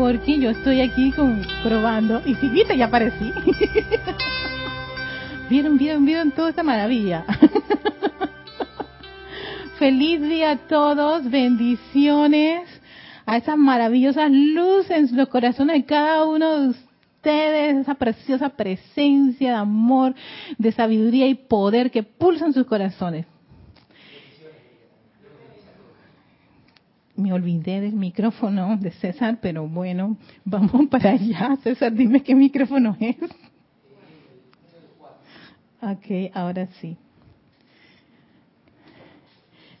porque yo estoy aquí con, probando. Y si viste, ya aparecí. vieron, vieron, vieron toda esta maravilla. Feliz día a todos, bendiciones a esas maravillosas luces en los corazones de cada uno de ustedes, esa preciosa presencia de amor, de sabiduría y poder que pulsan sus corazones. Me olvidé del micrófono de César, pero bueno, vamos para allá. César, dime qué micrófono es. Ok, ahora sí.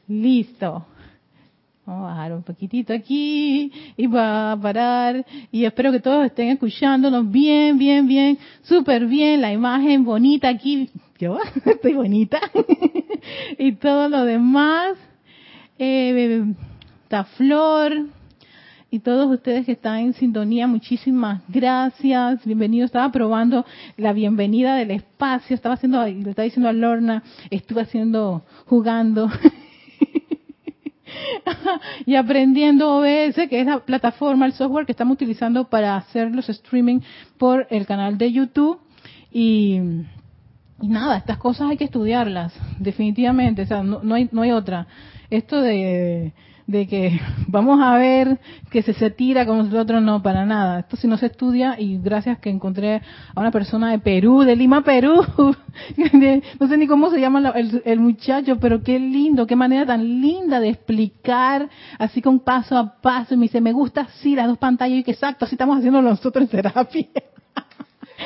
Listo. Vamos a bajar un poquitito aquí y va a parar. Y espero que todos estén escuchándonos bien, bien, bien, súper bien. La imagen bonita aquí. Yo estoy bonita. y todo lo demás. Eh, Flor y todos ustedes que están en sintonía, muchísimas gracias. Bienvenido. Estaba probando la bienvenida del espacio. Estaba haciendo, le estaba diciendo a Lorna, estuve haciendo, jugando. y aprendiendo OBS, que es la plataforma, el software que estamos utilizando para hacer los streaming por el canal de YouTube. Y, y nada, estas cosas hay que estudiarlas, definitivamente. O sea, no, no, hay, no hay otra. Esto de de que vamos a ver que se, se tira con nosotros, no, para nada. Esto si no se estudia y gracias que encontré a una persona de Perú, de Lima, Perú. no sé ni cómo se llama el, muchacho, pero qué lindo, qué manera tan linda de explicar, así con paso a paso. Y me dice, me gusta así las dos pantallas y que exacto, así estamos haciendo nosotros en terapia.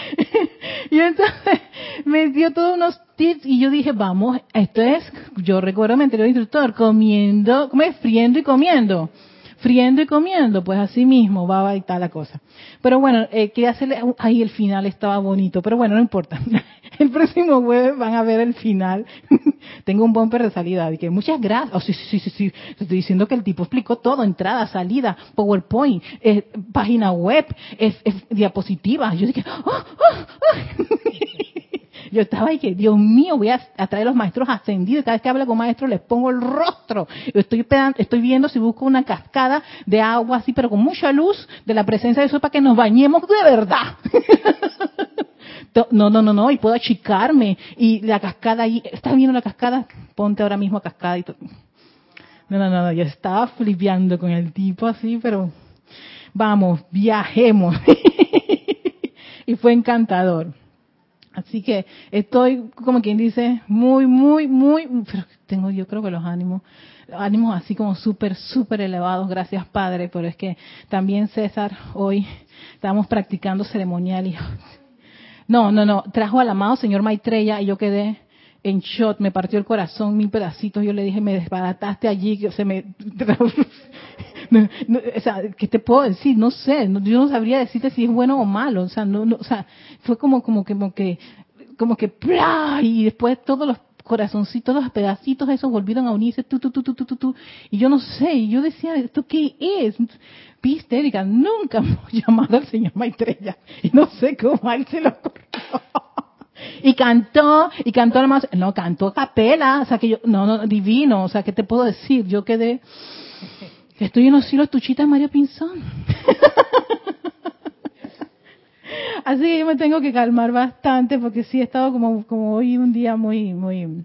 y entonces me dio todos unos tips y yo dije, vamos, esto es, yo recuerdo mi anterior instructor, comiendo, friendo y comiendo. Friendo y comiendo, pues así mismo va y tal la cosa. Pero bueno, eh, quería hacerle, ahí el final estaba bonito, pero bueno, no importa. El próximo jueves van a ver el final. Tengo un bumper de salida. Que muchas gracias. Oh, sí, sí, sí, sí. Estoy diciendo que el tipo explicó todo: entrada, salida, PowerPoint, eh, página web, es, diapositivas. Yo dije, oh, oh, yo estaba ahí que, Dios mío, voy a, traer a los maestros ascendidos. Y cada vez que hablo con maestros les pongo el rostro. Yo estoy, estoy viendo si busco una cascada de agua así, pero con mucha luz de la presencia de eso para que nos bañemos de verdad. No, no, no, no, y puedo achicarme. Y la cascada ahí, ¿estás viendo la cascada? Ponte ahora mismo a cascada y todo. No, no, no, yo estaba flipeando con el tipo así, pero vamos, viajemos. y fue encantador. Así que estoy, como quien dice, muy, muy, muy, pero tengo yo creo que los ánimos, ánimos así como súper, súper elevados, gracias Padre, pero es que también César, hoy estamos practicando ceremonial y no, no, no. Trajo al amado señor Maitreya y yo quedé en shot, me partió el corazón mil pedacitos. Yo le dije, me desbarataste allí, que se me. o sea, ¿qué te puedo decir? No sé, yo no sabría decirte si es bueno o malo. O sea, no, no, o sea, fue como, como, como que, como que, y después todos los corazoncitos, los pedacitos esos volvieron a unirse, tú, tú, tú, tú, tú, tú, y yo no sé, y yo decía, ¿esto qué es? Viste, Erika, nunca hemos llamado al señor Maitreya, y no sé cómo a él se lo ocurrió. Y cantó, y cantó además, no, cantó a capela, o sea que yo, no, no, divino, o sea, ¿qué te puedo decir? Yo quedé, estoy en los cielos tuchitas María Pinzón. Así que yo me tengo que calmar bastante porque sí he estado como, como hoy un día muy, muy,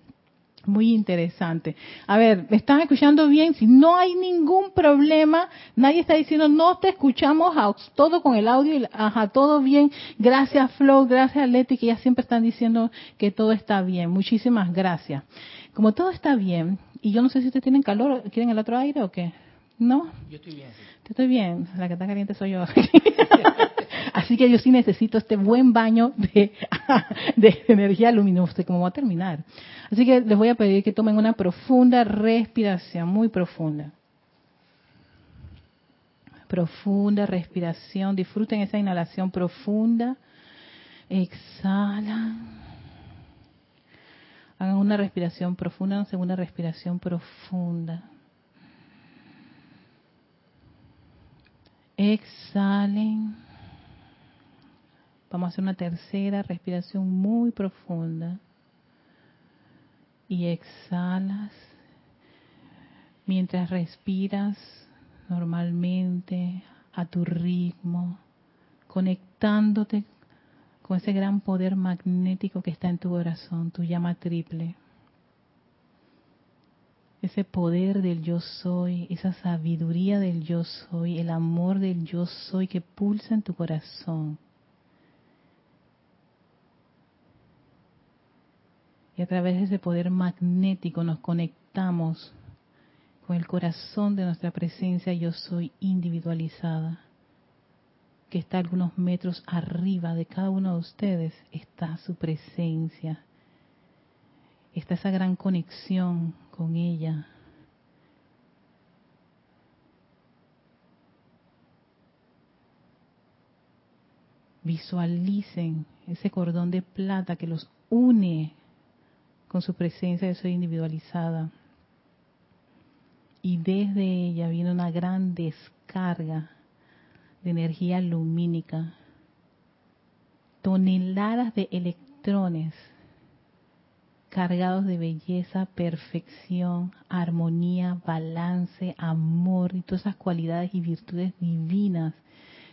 muy interesante. A ver, ¿me están escuchando bien? Si no hay ningún problema, nadie está diciendo no te escuchamos a todo con el audio, ajá, todo bien. Gracias Flo, gracias Leti, que ya siempre están diciendo que todo está bien. Muchísimas gracias. Como todo está bien, y yo no sé si ustedes tienen calor, ¿quieren el otro aire o qué? ¿No? Yo estoy bien. Sí. estoy bien, la que está caliente soy yo. Así que yo sí necesito este buen baño de, energía luminosa, como va a terminar. Así que les voy a pedir que tomen una profunda respiración, muy profunda. Profunda respiración, disfruten esa inhalación profunda. Exhalan. Hagan una respiración profunda, una segunda respiración profunda. Exhalen. Vamos a hacer una tercera respiración muy profunda. Y exhalas. Mientras respiras normalmente, a tu ritmo, conectándote con ese gran poder magnético que está en tu corazón, tu llama triple. Ese poder del yo soy, esa sabiduría del yo soy, el amor del yo soy que pulsa en tu corazón. Y a través de ese poder magnético nos conectamos con el corazón de nuestra presencia yo soy individualizada que está algunos metros arriba de cada uno de ustedes, está su presencia. Está esa gran conexión con ella. Visualicen ese cordón de plata que los une con su presencia de soy individualizada. Y desde ella viene una gran descarga de energía lumínica, toneladas de electrones cargados de belleza, perfección, armonía, balance, amor y todas esas cualidades y virtudes divinas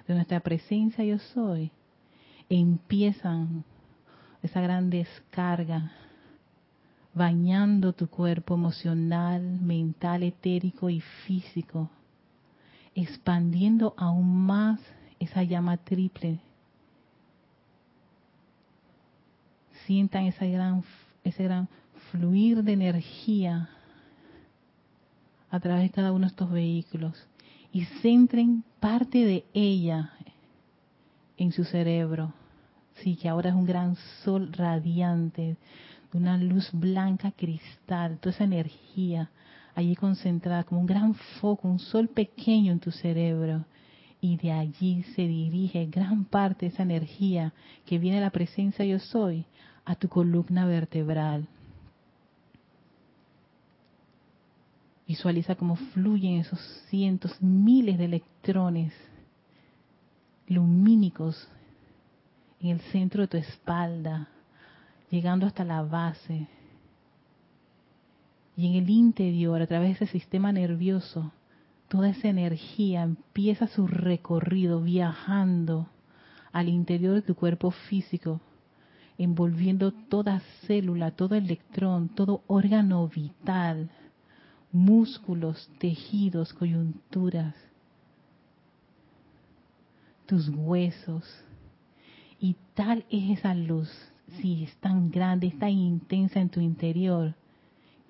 de nuestra presencia yo soy, empiezan esa gran descarga bañando tu cuerpo emocional, mental, etérico y físico expandiendo aún más esa llama triple. Sientan esa gran, ese gran fluir de energía a través de cada uno de estos vehículos y centren parte de ella en su cerebro. Sí, que ahora es un gran sol radiante, de una luz blanca cristal, toda esa energía allí concentrada como un gran foco, un sol pequeño en tu cerebro. Y de allí se dirige gran parte de esa energía que viene de la presencia yo soy a tu columna vertebral. Visualiza cómo fluyen esos cientos, miles de electrones lumínicos en el centro de tu espalda, llegando hasta la base, y en el interior, a través de ese sistema nervioso, toda esa energía empieza su recorrido viajando al interior de tu cuerpo físico, envolviendo toda célula, todo electrón, todo órgano vital, músculos, tejidos, coyunturas, tus huesos. Y tal es esa luz, si es tan grande, es tan intensa en tu interior,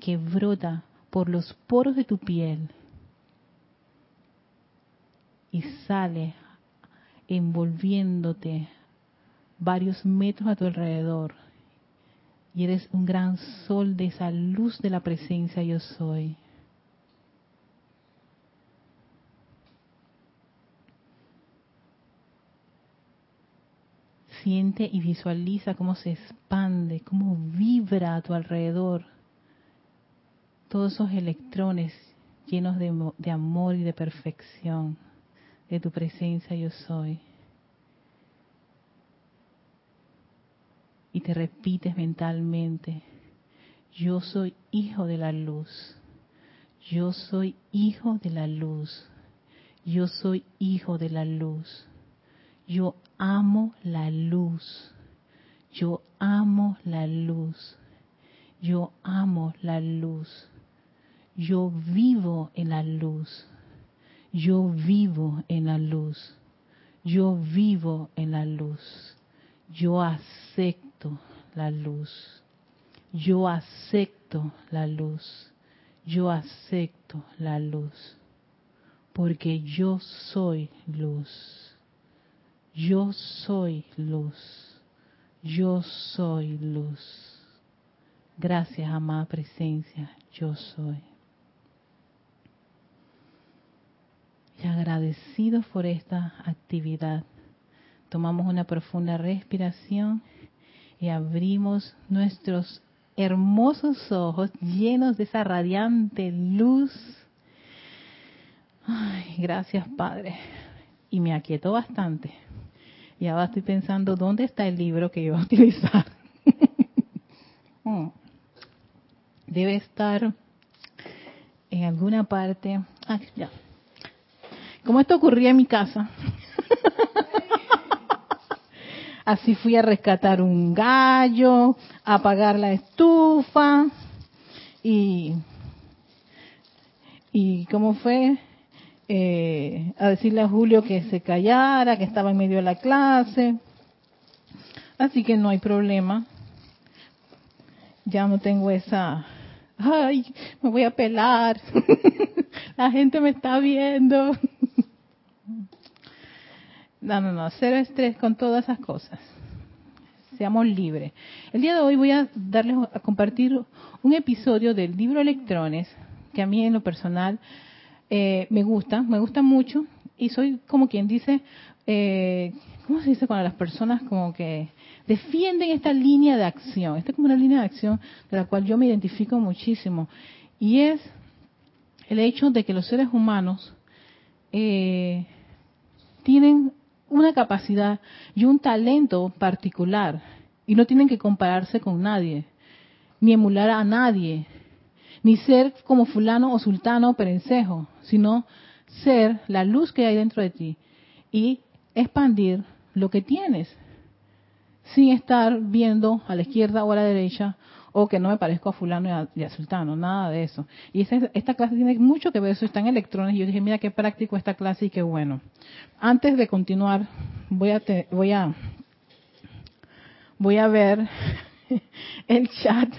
que brota por los poros de tu piel y sale envolviéndote varios metros a tu alrededor. Y eres un gran sol de esa luz de la presencia yo soy. Siente y visualiza cómo se expande, cómo vibra a tu alrededor todos esos electrones llenos de, amor y de perfección de tu presencia yo soy. Y te repites mentalmente, yo soy hijo de la luz, yo soy hijo de la luz, yo soy hijo de la luz, yo amo la luz, yo amo la luz, yo amo la luz. Yo vivo en la luz. Yo vivo en la luz. Yo vivo en la luz. Yo acepto la luz. Yo acepto la luz. Yo acepto la luz. Porque yo soy luz. Yo soy luz. Yo soy luz. Gracias, amada presencia. Yo soy. y agradecidos por esta actividad. Tomamos una profunda respiración y abrimos nuestros hermosos ojos llenos de esa radiante luz. Ay, gracias Padre. Y me aquietó bastante. Y ahora estoy pensando dónde está el libro que yo voy a utilizar. Mm. Debe estar en alguna parte. Ah, ya como esto ocurría en mi casa, así fui a rescatar un gallo, a apagar la estufa y y cómo fue eh, a decirle a Julio que se callara, que estaba en medio de la clase. Así que no hay problema. Ya no tengo esa, ay, me voy a pelar. la gente me está viendo. no, no, no, cero estrés con todas esas cosas. Seamos libres. El día de hoy voy a darles a compartir un episodio del libro Electrones que a mí en lo personal eh, me gusta, me gusta mucho y soy como quien dice, eh, ¿cómo se dice cuando las personas como que defienden esta línea de acción? Esta es como una línea de acción de la cual yo me identifico muchísimo y es el hecho de que los seres humanos eh, tienen una capacidad y un talento particular y no tienen que compararse con nadie, ni emular a nadie, ni ser como fulano o sultano o perencejo, sino ser la luz que hay dentro de ti y expandir lo que tienes, sin estar viendo a la izquierda o a la derecha o que no me parezco a fulano y a, sultano, nada de eso. Y esta, clase tiene mucho que ver, eso está en electrones, y yo dije, mira qué práctico esta clase y qué bueno. Antes de continuar, voy a, voy a, voy a ver el chat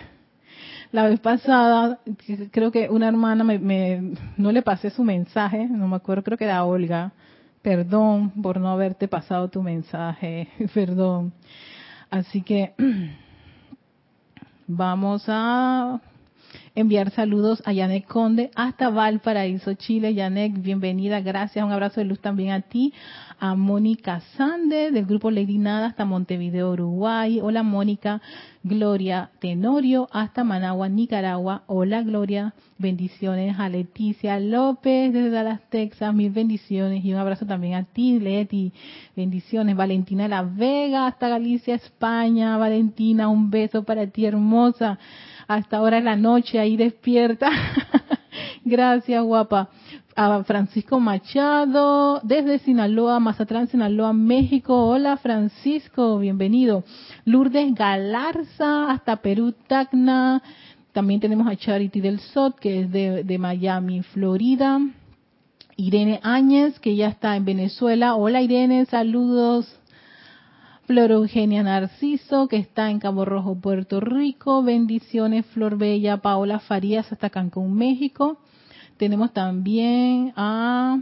la vez pasada, creo que una hermana me, no le pasé su mensaje, no me acuerdo, creo que era Olga. Perdón por no haberte pasado tu mensaje, perdón. Así que vamos a enviar saludos a Yanek Conde hasta Valparaíso, Chile. Yanek, bienvenida, gracias. Un abrazo de luz también a ti. A Mónica Sande del grupo Lady Nada hasta Montevideo, Uruguay. Hola Mónica. Gloria Tenorio hasta Managua, Nicaragua. Hola Gloria. Bendiciones a Leticia López desde Dallas, Texas. Mil bendiciones y un abrazo también a ti, Leti. Bendiciones. Valentina La Vega hasta Galicia, España. Valentina, un beso para ti, hermosa hasta ahora en la noche ahí despierta. Gracias, guapa. A Francisco Machado, desde Sinaloa, Mazatlán, Sinaloa, México. Hola, Francisco, bienvenido. Lourdes Galarza, hasta Perú, Tacna. También tenemos a Charity del Sot, que es de, de Miami, Florida. Irene Áñez, que ya está en Venezuela. Hola, Irene, saludos. Flor Eugenia Narciso, que está en Cabo Rojo, Puerto Rico. Bendiciones, Flor Bella, Paola Farías, hasta Cancún, México. Tenemos también a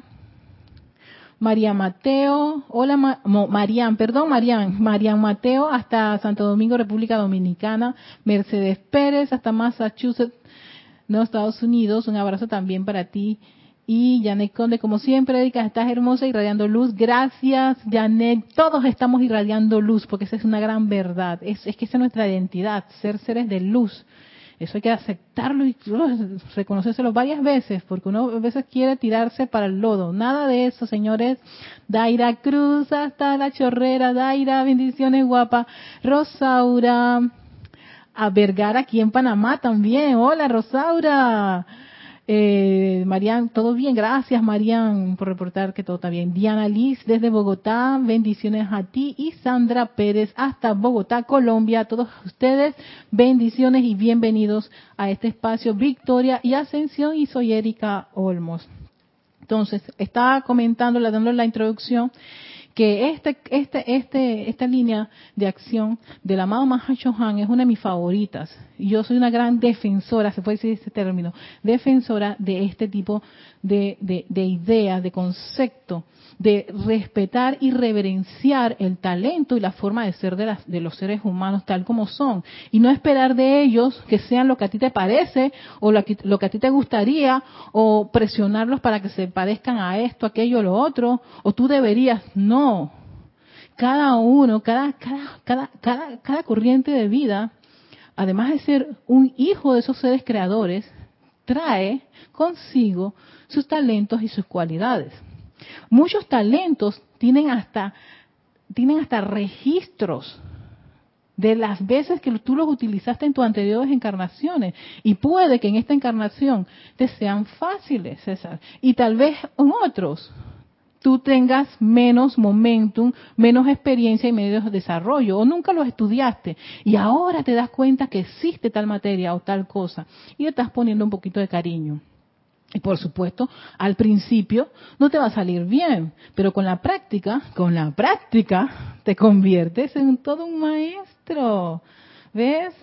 María Mateo. Hola, Marian, perdón, Marian. Marian Mateo, hasta Santo Domingo, República Dominicana. Mercedes Pérez, hasta Massachusetts, Estados Unidos. Un abrazo también para ti. Y Janet Conde, como siempre, Erika, estás hermosa irradiando luz. Gracias, Janet. Todos estamos irradiando luz, porque esa es una gran verdad. Es, es que esa es nuestra identidad, ser seres de luz. Eso hay que aceptarlo y reconocérselo varias veces, porque uno a veces quiere tirarse para el lodo. Nada de eso, señores. Daira Cruz, hasta la chorrera. Daira, bendiciones, guapa. Rosaura. A Vergara, aquí en Panamá también. Hola, Rosaura. Eh, Marian, todo bien, gracias Marian por reportar que todo está bien. Diana Liz desde Bogotá, bendiciones a ti y Sandra Pérez hasta Bogotá, Colombia. Todos ustedes, bendiciones y bienvenidos a este espacio Victoria y Ascensión y soy Erika Olmos. Entonces, estaba comentando, dando la introducción que este, este, este, esta línea de acción del amado Mahashohan es una de mis favoritas. Yo soy una gran defensora, se puede decir este término, defensora de este tipo de, de, de ideas, de concepto de respetar y reverenciar el talento y la forma de ser de, de, los seres humanos tal como son y no esperar de ellos que sean lo que a ti te parece o lo que, lo que a ti te gustaría o presionarlos para que se parezcan a esto, aquello, lo otro o tú deberías, no. Cada uno, cada, cada, cada, cada, cada corriente de vida, además de ser un hijo de esos seres creadores, trae consigo sus talentos y sus cualidades. Muchos talentos tienen hasta, tienen hasta registros de las veces que tú los utilizaste en tus anteriores encarnaciones. Y puede que en esta encarnación te sean fáciles, César. Y tal vez en otros tú tengas menos momentum, menos experiencia y menos desarrollo, o nunca lo estudiaste, y ahora te das cuenta que existe tal materia o tal cosa, y le estás poniendo un poquito de cariño. Y por supuesto, al principio no te va a salir bien, pero con la práctica, con la práctica, te conviertes en todo un maestro. ¿Ves?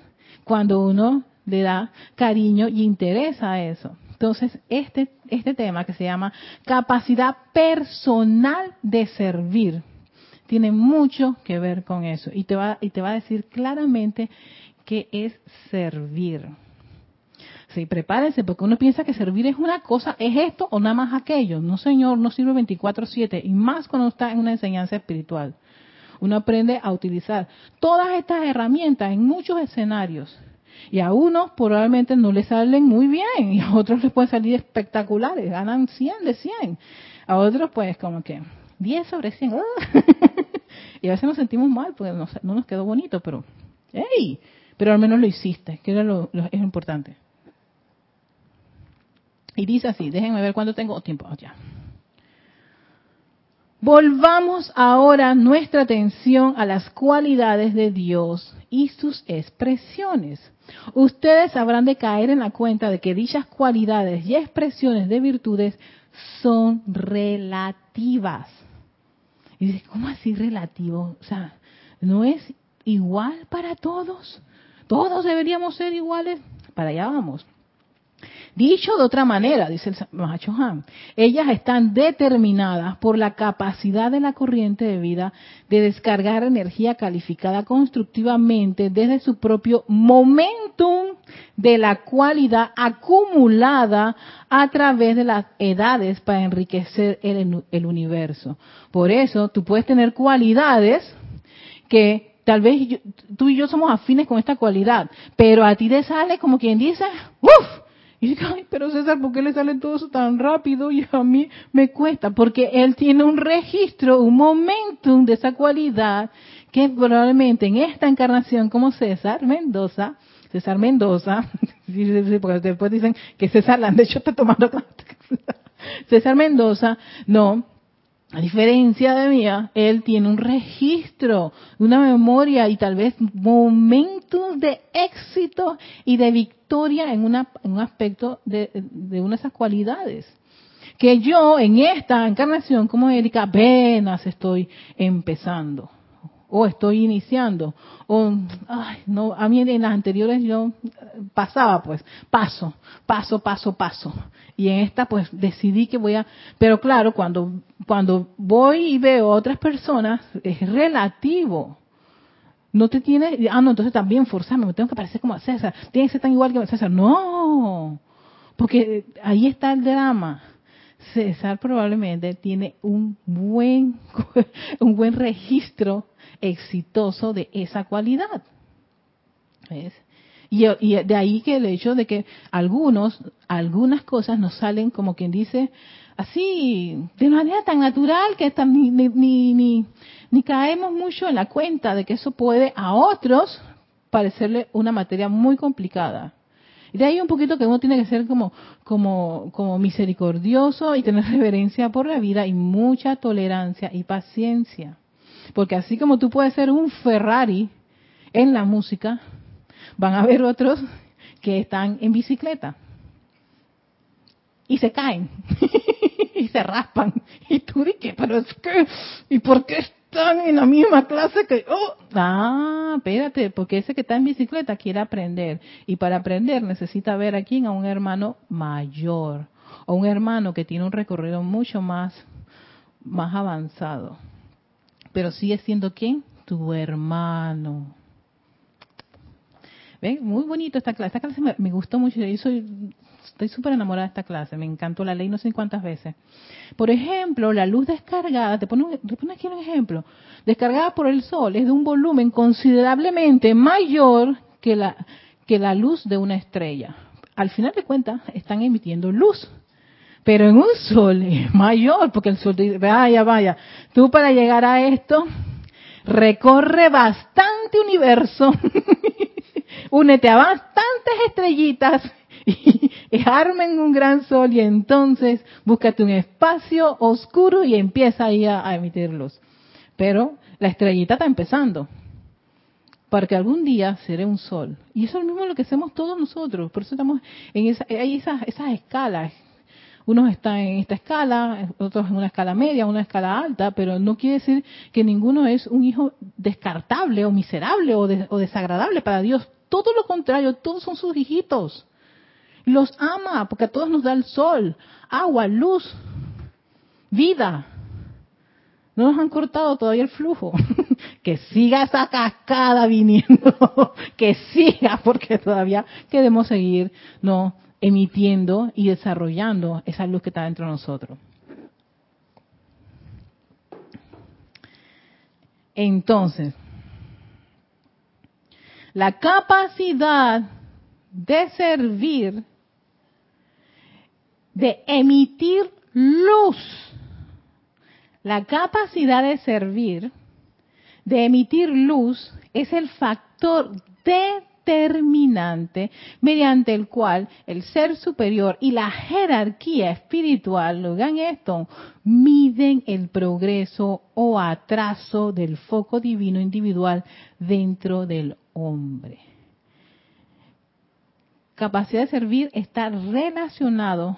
Cuando uno le da cariño y interés a eso. Entonces, este, este tema que se llama capacidad personal de servir, tiene mucho que ver con eso. Y te va, y te va a decir claramente qué es servir. Sí, prepárense, porque uno piensa que servir es una cosa, es esto o nada más aquello. No, señor, no sirve 24/7, y más cuando está en una enseñanza espiritual. Uno aprende a utilizar todas estas herramientas en muchos escenarios. Y a unos probablemente no les salen muy bien, y a otros les pueden salir espectaculares, ganan 100 de 100. A otros pues como que 10 sobre 100. y a veces nos sentimos mal porque no, nos quedó bonito, pero ¡hey! Pero al menos lo hiciste, que era lo, es importante. Y dice así, déjenme ver cuánto tengo tiempo. Oh, ya. Volvamos ahora nuestra atención a las cualidades de Dios y sus expresiones. Ustedes habrán de caer en la cuenta de que dichas cualidades y expresiones de virtudes son relativas. Y dice, ¿cómo así relativo? O sea, ¿no es igual para todos? ¿Todos deberíamos ser iguales? Para allá vamos. Dicho de otra manera, dice el Mahacho Han, ellas están determinadas por la capacidad de la corriente de vida de descargar energía calificada constructivamente desde su propio momentum de la cualidad acumulada a través de las edades para enriquecer el, universo. Por eso tú puedes tener cualidades que tal vez tú y yo somos afines con esta cualidad, pero a ti te sale como quien dice, ¡Uf! Y dice, ay, pero César, ¿por qué le sale todo eso tan rápido y a mí me cuesta? Porque él tiene un registro, un momentum de esa cualidad que probablemente en esta encarnación como César Mendoza, César Mendoza, porque después dicen que César de hecho está tomando César Mendoza, no, a diferencia de mía, él tiene un registro, una memoria y tal vez momentos de éxito y de victoria en, un aspecto de, una de esas cualidades. Que yo en esta encarnación como Erika apenas estoy empezando o estoy iniciando, o, ay, no, a mí en las anteriores yo pasaba pues, paso, paso, paso, paso, y en esta pues decidí que voy a, pero claro, cuando, cuando voy y veo a otras personas, es relativo, no te tiene, ah no, entonces también forzarme, me tengo que parecer como a César, tiene que ser tan igual que César, no, porque ahí está el drama, César probablemente tiene un buen, un buen registro exitoso de esa cualidad. Y, de ahí que el hecho de que algunos, algunas cosas nos salen como quien dice, así, de manera tan natural que ni, ni, ni, ni caemos mucho en la cuenta de que eso puede a otros parecerle una materia muy complicada. Y de ahí un poquito que uno tiene que ser como, como, como misericordioso y tener reverencia por la vida y mucha tolerancia y paciencia. Porque así como tú puedes ser un Ferrari en la música, van a haber otros que están en bicicleta y se caen y se raspan. Y tú dices, pero es que, ¿y por qué están en la misma clase que oh, ah, espérate, porque ese que está en bicicleta quiere aprender y para aprender necesita ver aquí a un hermano mayor o un hermano que tiene un recorrido mucho más más avanzado. Pero sigue siendo quién? Tu hermano. ¿Ven? Muy bonito esta clase. Esta clase me gustó mucho. Yo soy Estoy súper enamorada de esta clase, me encantó la ley no sé cuántas veces. Por ejemplo, la luz descargada, te pongo, aquí un ejemplo, descargada por el sol es de un volumen considerablemente mayor que la, que la luz de una estrella. Al final de cuentas, están emitiendo luz. Pero en un sol es mayor, porque el sol dice, vaya, vaya, tú para llegar a esto, recorre bastante universo, únete a bastantes estrellitas armen un gran sol y entonces búscate un espacio oscuro y empieza ahí a, a emitir luz. Pero la estrellita está empezando. Para que algún día seré un sol. Y eso es lo mismo lo que hacemos todos nosotros. Por eso estamos en esa, hay esas, esas escalas. Unos están en esta escala, otros en una escala media, una escala alta, pero no quiere decir que ninguno es un hijo descartable o miserable o, o desagradable para Dios. Todo lo contrario, todos son sus hijitos. Los ama porque a todos nos da el sol, agua, luz, vida. No nos han cortado todavía el flujo. que siga esa cascada viniendo. que siga porque todavía queremos seguir no emitiendo y desarrollando esa luz que está dentro de nosotros. Entonces, la capacidad de servir, de emitir luz, la capacidad de servir, de emitir luz, es el factor determinante mediante el cual el ser superior y la jerarquía espiritual, hagan esto, miden el progreso o atraso del foco divino individual dentro del hombre. Capacidad de servir está relacionado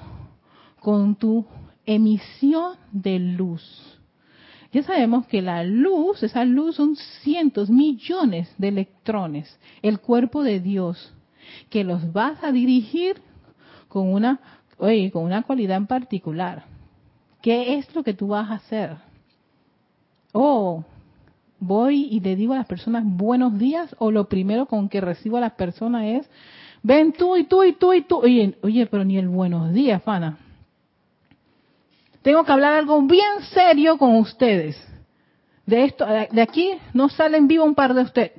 con tu emisión de luz ya sabemos que la luz, esa luz son cientos, millones de electrones, el cuerpo de Dios, que los vas a dirigir con una, oye, con una cualidad en particular. ¿Qué es lo que tú vas a hacer? Oh, voy y le digo a las personas buenos días o lo primero con que recibo a las personas es, ven tú y tú y tú y tú. Oye, oye, pero ni el buenos días, Fana tengo que hablar algo bien serio con ustedes. De esto, de aquí no salen vivo un par de ustedes.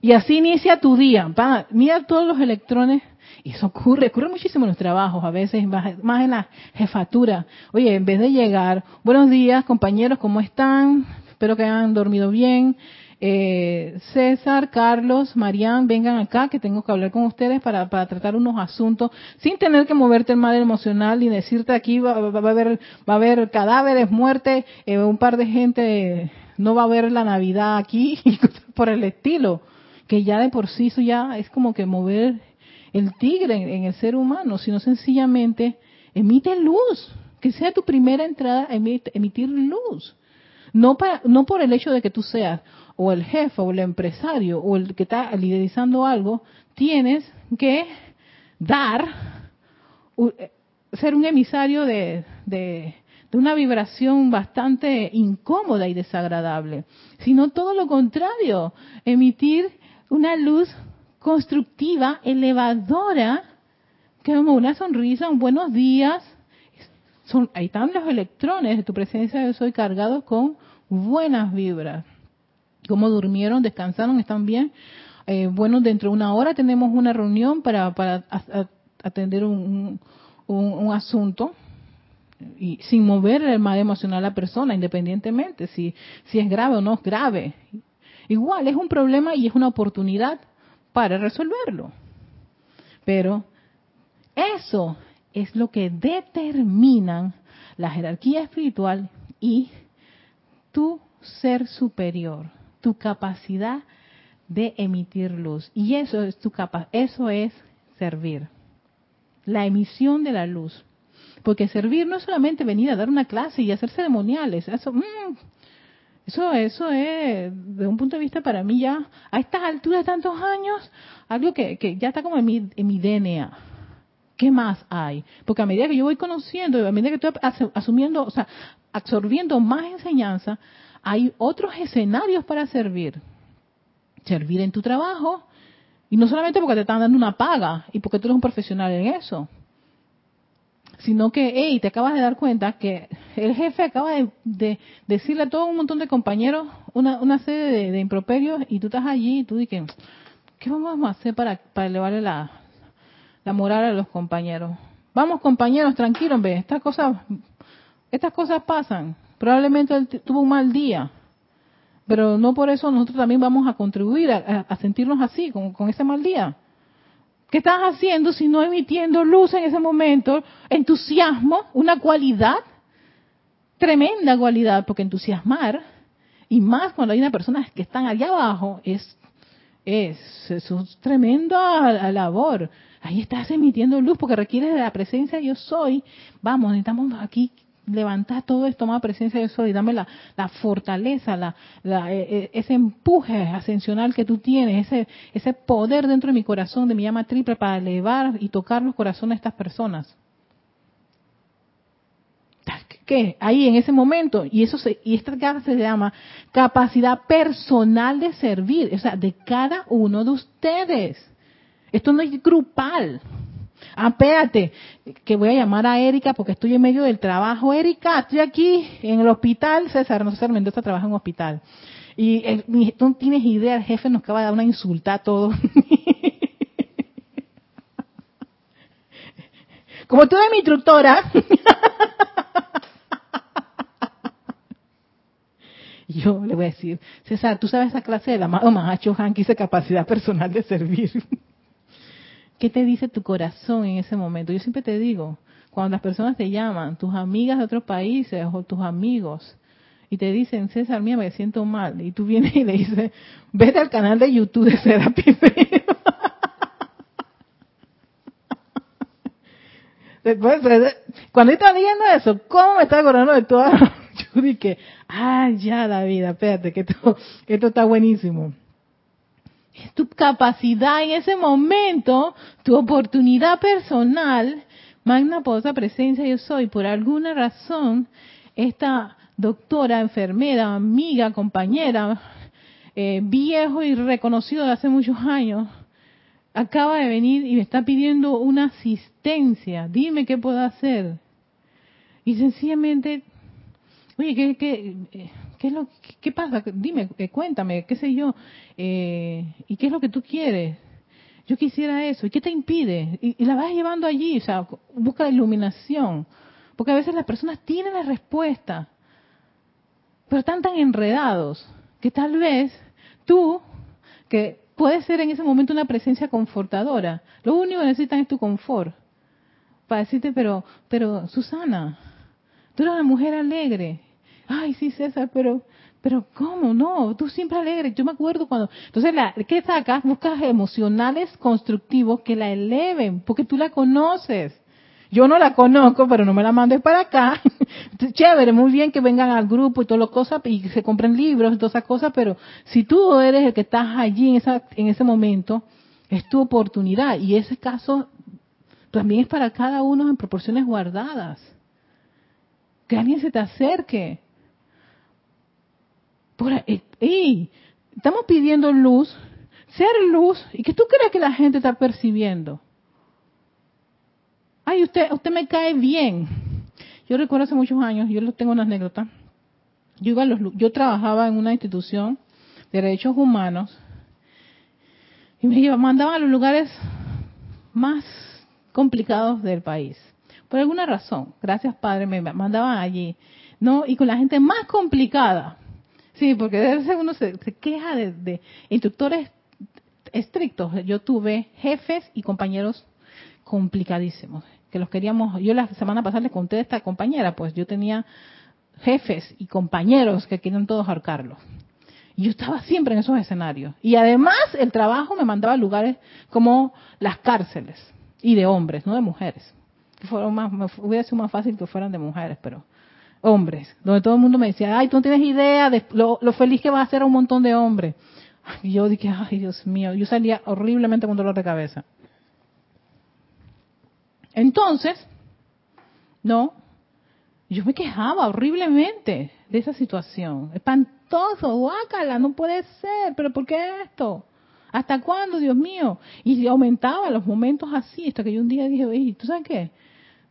Y así inicia tu día. mira todos los electrones. Y eso ocurre, ocurre muchísimo en los trabajos, a veces más en la jefatura. Oye, en vez de llegar, buenos días compañeros, ¿cómo están? Espero que hayan dormido bien. Eh, César, Carlos, Marian, vengan acá que tengo que hablar con ustedes para, tratar unos asuntos sin tener que moverte el mal emocional y decirte aquí va, a haber va a haber cadáveres, muerte, eh, un par de gente no va a haber la Navidad aquí y por el estilo, que ya de por sí eso ya es como que mover el tigre en, el ser humano, sino sencillamente emite luz, que sea tu primera entrada emitir luz. No, para, no por el hecho de que tú seas o el jefe o el empresario o el que está liderizando algo, tienes que dar, eh, ser un emisario de, de, una vibración bastante incómoda y desagradable, sino todo lo contrario, emitir una luz constructiva, elevadora, que como una sonrisa, un buenos días, son, ahí están los electrones de tu presencia yo soy cargados con buenas vibras cómo durmieron, descansaron, están bien. Eh, bueno, dentro de una hora tenemos una reunión para, para atender un, un, asunto y sin mover el mal emocional a la persona, independientemente si, si es grave o no es grave. Igual, es un problema y es una oportunidad para resolverlo. Pero eso es lo que determinan la jerarquía espiritual y tu ser superior tu capacidad de emitir luz. Y eso es tu capa eso es servir. La emisión de la luz. Porque servir no es solamente venir a dar una clase y hacer ceremoniales. Eso, mm, eso, es, de un punto de vista para mí ya, a estas alturas de tantos años, algo que, que ya está como en mi, en mi DNA. ¿Qué más hay? Porque a medida que yo voy conociendo, a medida que estoy asumiendo, o sea, absorbiendo más enseñanza, hay otros escenarios para servir. Servir en tu trabajo, y no solamente porque te están dando una paga y porque tú eres un profesional en eso, sino que, hey, te acabas de dar cuenta que el jefe acaba de, decirle a todo un montón de compañeros una, una serie de, improperios y tú estás allí y tú dices, ¿qué vamos a hacer para, para elevarle la, la moral a los compañeros? Vamos compañeros, tranquilos, ve, estas cosas, estas cosas pasan. Probablemente él tuvo un mal día, pero no por eso nosotros también vamos a contribuir a, sentirnos así, con, ese mal día. ¿Qué estás haciendo si no emitiendo luz en ese momento? Entusiasmo, una cualidad, tremenda cualidad, porque entusiasmar, y más cuando hay una persona que están allá abajo, es, es, es tremenda labor. Ahí estás emitiendo luz porque requiere de la presencia yo soy. Vamos, necesitamos aquí levantar todo esto, más presencia yo soy, dame la, la fortaleza, la, la, e, e, ese empuje ascensional que tú tienes, ese, ese poder dentro de mi corazón, de mi llama triple, para elevar y tocar los corazones de estas personas. ¿Qué? Ahí en ese momento, y eso se, y esta casa se llama capacidad personal de servir, o sea, de cada uno de ustedes. Esto no es grupal. Ah, espérate, que voy a llamar a Erika porque estoy en medio del trabajo. Erika, estoy aquí en el hospital. César, no César Mendoza trabaja en un hospital. Y el, no tienes idea, el jefe nos acaba de dar una insulta a todos. Como tú eres mi instructora. yo le voy a decir, César, tú sabes esa clase del amado Mahacho Han que dice capacidad personal de servir. ¿Qué te dice tu corazón en ese momento? Yo siempre te digo, cuando las personas te llaman, tus amigas de otros países o tus amigos, y te dicen, César, mía, me siento mal, y tú vienes y le dices, vete al canal de YouTube de Serapis Después, cuando estaba viendo eso, ¿cómo me estaba acordando de todo? Yo dije, ah, ya la vida, espérate, que esto, esto está buenísimo es tu capacidad en ese momento, tu oportunidad personal, magna poderosa presencia yo soy, por alguna razón, esta doctora, enfermera, amiga, compañera, eh, viejo y reconocido de hace muchos años, acaba de venir y me está pidiendo una asistencia. Dime qué puedo hacer. Y sencillamente, oye, ¿qué, qué, ¿qué, es lo, qué pasa? Dime, eh, cuéntame, qué sé yo, eh, ¿y qué es lo que tú quieres? Yo quisiera eso, ¿y qué te impide? Y, la vas llevando allí, o sea, busca iluminación, porque a veces las personas tienen la respuesta, pero están tan enredados que tal vez tú, que puedes ser en ese momento una presencia confortadora, lo único que necesitan es tu confort, para decirte, pero, pero Susana, tú eres una mujer alegre, ay, sí, César, pero, pero ¿cómo? No, tú siempre alegre. Yo me acuerdo cuando... Entonces, la, ¿qué sacas? Buscas emocionales constructivos que la eleven, porque tú la conoces. Yo no la conozco, pero no me la mandes para acá. Chévere, muy bien que vengan al grupo y todas las cosas, y se compren libros y todas esas cosas, pero si tú eres el que estás allí en, esa, en ese momento, es tu oportunidad. Y ese caso también es para cada uno en proporciones guardadas. Que alguien se te acerque estamos pidiendo luz, ser luz, y que tú crees que la gente está percibiendo. Ay, usted, usted me cae bien. Yo recuerdo hace muchos años, yo tengo una anécdota. Yo, iba yo trabajaba en una institución de derechos humanos y me mandaban a los lugares más complicados del país. Por alguna razón, gracias Padre, me mandaban allí. ¿no? Y con la gente más complicada. Sí, porque a veces uno se, queja de, instructores estrictos. Yo tuve jefes y compañeros complicadísimos, que los queríamos, yo la semana pasada le conté a esta compañera, pues yo tenía jefes y compañeros que querían todos ahorcarlos. Y yo estaba siempre en esos escenarios. Y además el trabajo me mandaba a lugares como las cárceles, y de hombres, no de mujeres. Fueron más, hubiera sido más fácil que fueran de mujeres, pero hombres, donde todo el mundo me decía, ay, tú no tienes idea de lo, feliz que va a ser a un montón de hombres. Y yo dije, ay, Dios mío, yo salía horriblemente con dolor de cabeza. Entonces, no, yo me quejaba horriblemente de esa situación. Espantoso, guácala, no puede ser, pero ¿por qué esto? ¿Hasta cuándo, Dios mío? Y aumentaba los momentos así, hasta que yo un día dije, oye, ¿tú sabes qué?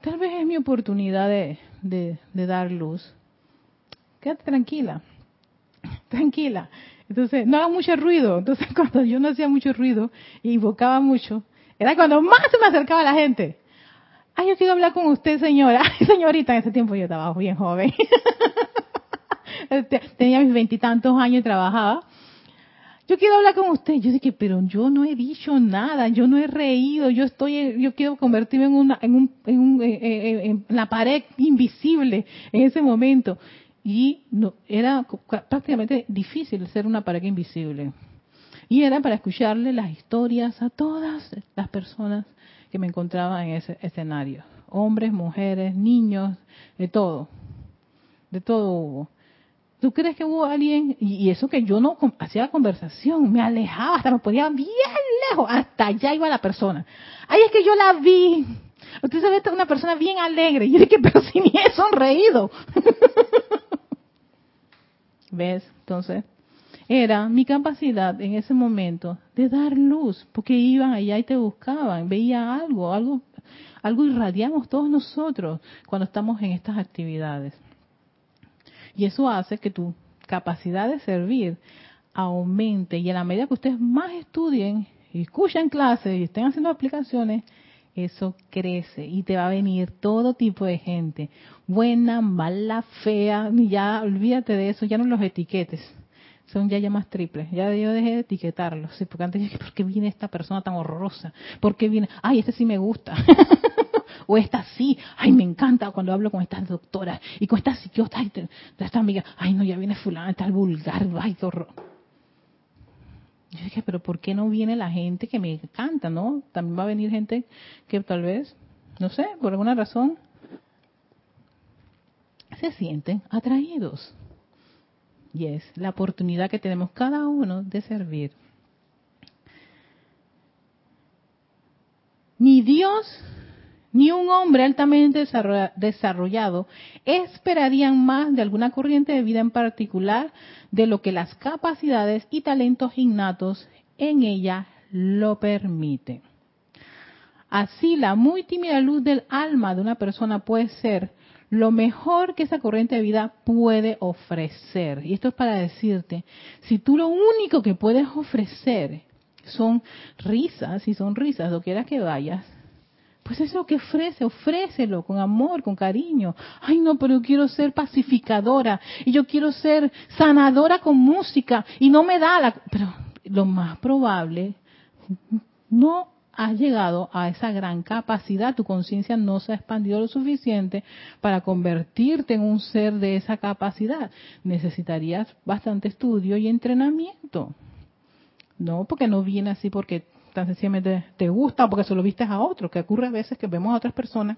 Tal vez es mi oportunidad de, de, dar luz. Quédate tranquila, tranquila. Entonces, no haga mucho ruido. Entonces, cuando yo no hacía mucho ruido y invocaba mucho, era cuando más se me acercaba la gente. Ay, yo quiero hablar con usted, señora. Ay, señorita, en ese tiempo yo estaba bien joven. Este, tenía mis veintitantos años y trabajaba. Yo quiero hablar con usted. Yo dije, pero yo no he dicho nada, yo no he reído, yo estoy, yo quiero convertirme en una, en un, en, un, en, la pared invisible en ese momento. Y era prácticamente difícil ser una pared invisible. Y era para escucharle las historias a todas las personas que me encontraba en ese escenario. Hombres, mujeres, niños, de todo. De todo hubo. ¿Tú crees que hubo alguien? Y eso que yo no hacía conversación, me alejaba, hasta me ponía bien lejos, hasta allá iba la persona. Ay, es que yo la vi. Usted sabe, una persona bien alegre. Y yo dije, pero si ni he sonreído. ¿Ves? Entonces, era mi capacidad en ese momento de dar luz, porque iban allá y te buscaban, veía algo, algo, algo irradiamos todos nosotros cuando estamos en estas actividades. Y eso hace que tu capacidad de servir aumente y en la medida que ustedes más estudien y escuchen clases y estén haciendo aplicaciones, eso crece y te va a venir todo tipo de gente, buena, mala, fea, ya olvídate de eso, ya no los etiquetes, son ya más triples, ya yo dejé de etiquetarlos, porque antes dije, ¿por qué viene esta persona tan horrorosa? ¿Por qué viene? Ay, este sí me gusta. o esta sí, ay, me encanta cuando hablo con estas doctoras y con estas psiquiatras, esta amiga, ay, no, ya viene fulana, tal vulgar, ay, qué horror. Yo dije, pero ¿por qué no viene la gente que me encanta, no? También va a venir gente que tal vez, no sé, por alguna razón, se sienten atraídos. Y es la oportunidad que tenemos cada uno de servir. Ni Dios ni un hombre altamente desarrollado esperarían más de alguna corriente de vida en particular de lo que las capacidades y talentos innatos en ella lo permiten. Así, la muy tímida luz del alma de una persona puede ser lo mejor que esa corriente de vida puede ofrecer. Y esto es para decirte, si tú lo único que puedes ofrecer son risas, y son risas, lo quieras que vayas, pues eso que ofrece, ofrécelo con amor, con cariño. Ay, no, pero yo quiero ser pacificadora y yo quiero ser sanadora con música y no me da la... Pero lo más probable, no has llegado a esa gran capacidad, tu conciencia no se ha expandido lo suficiente para convertirte en un ser de esa capacidad. Necesitarías bastante estudio y entrenamiento. No, porque no viene así porque tan sencillamente te gusta porque se lo viste a otro, que ocurre a veces que vemos a otras personas,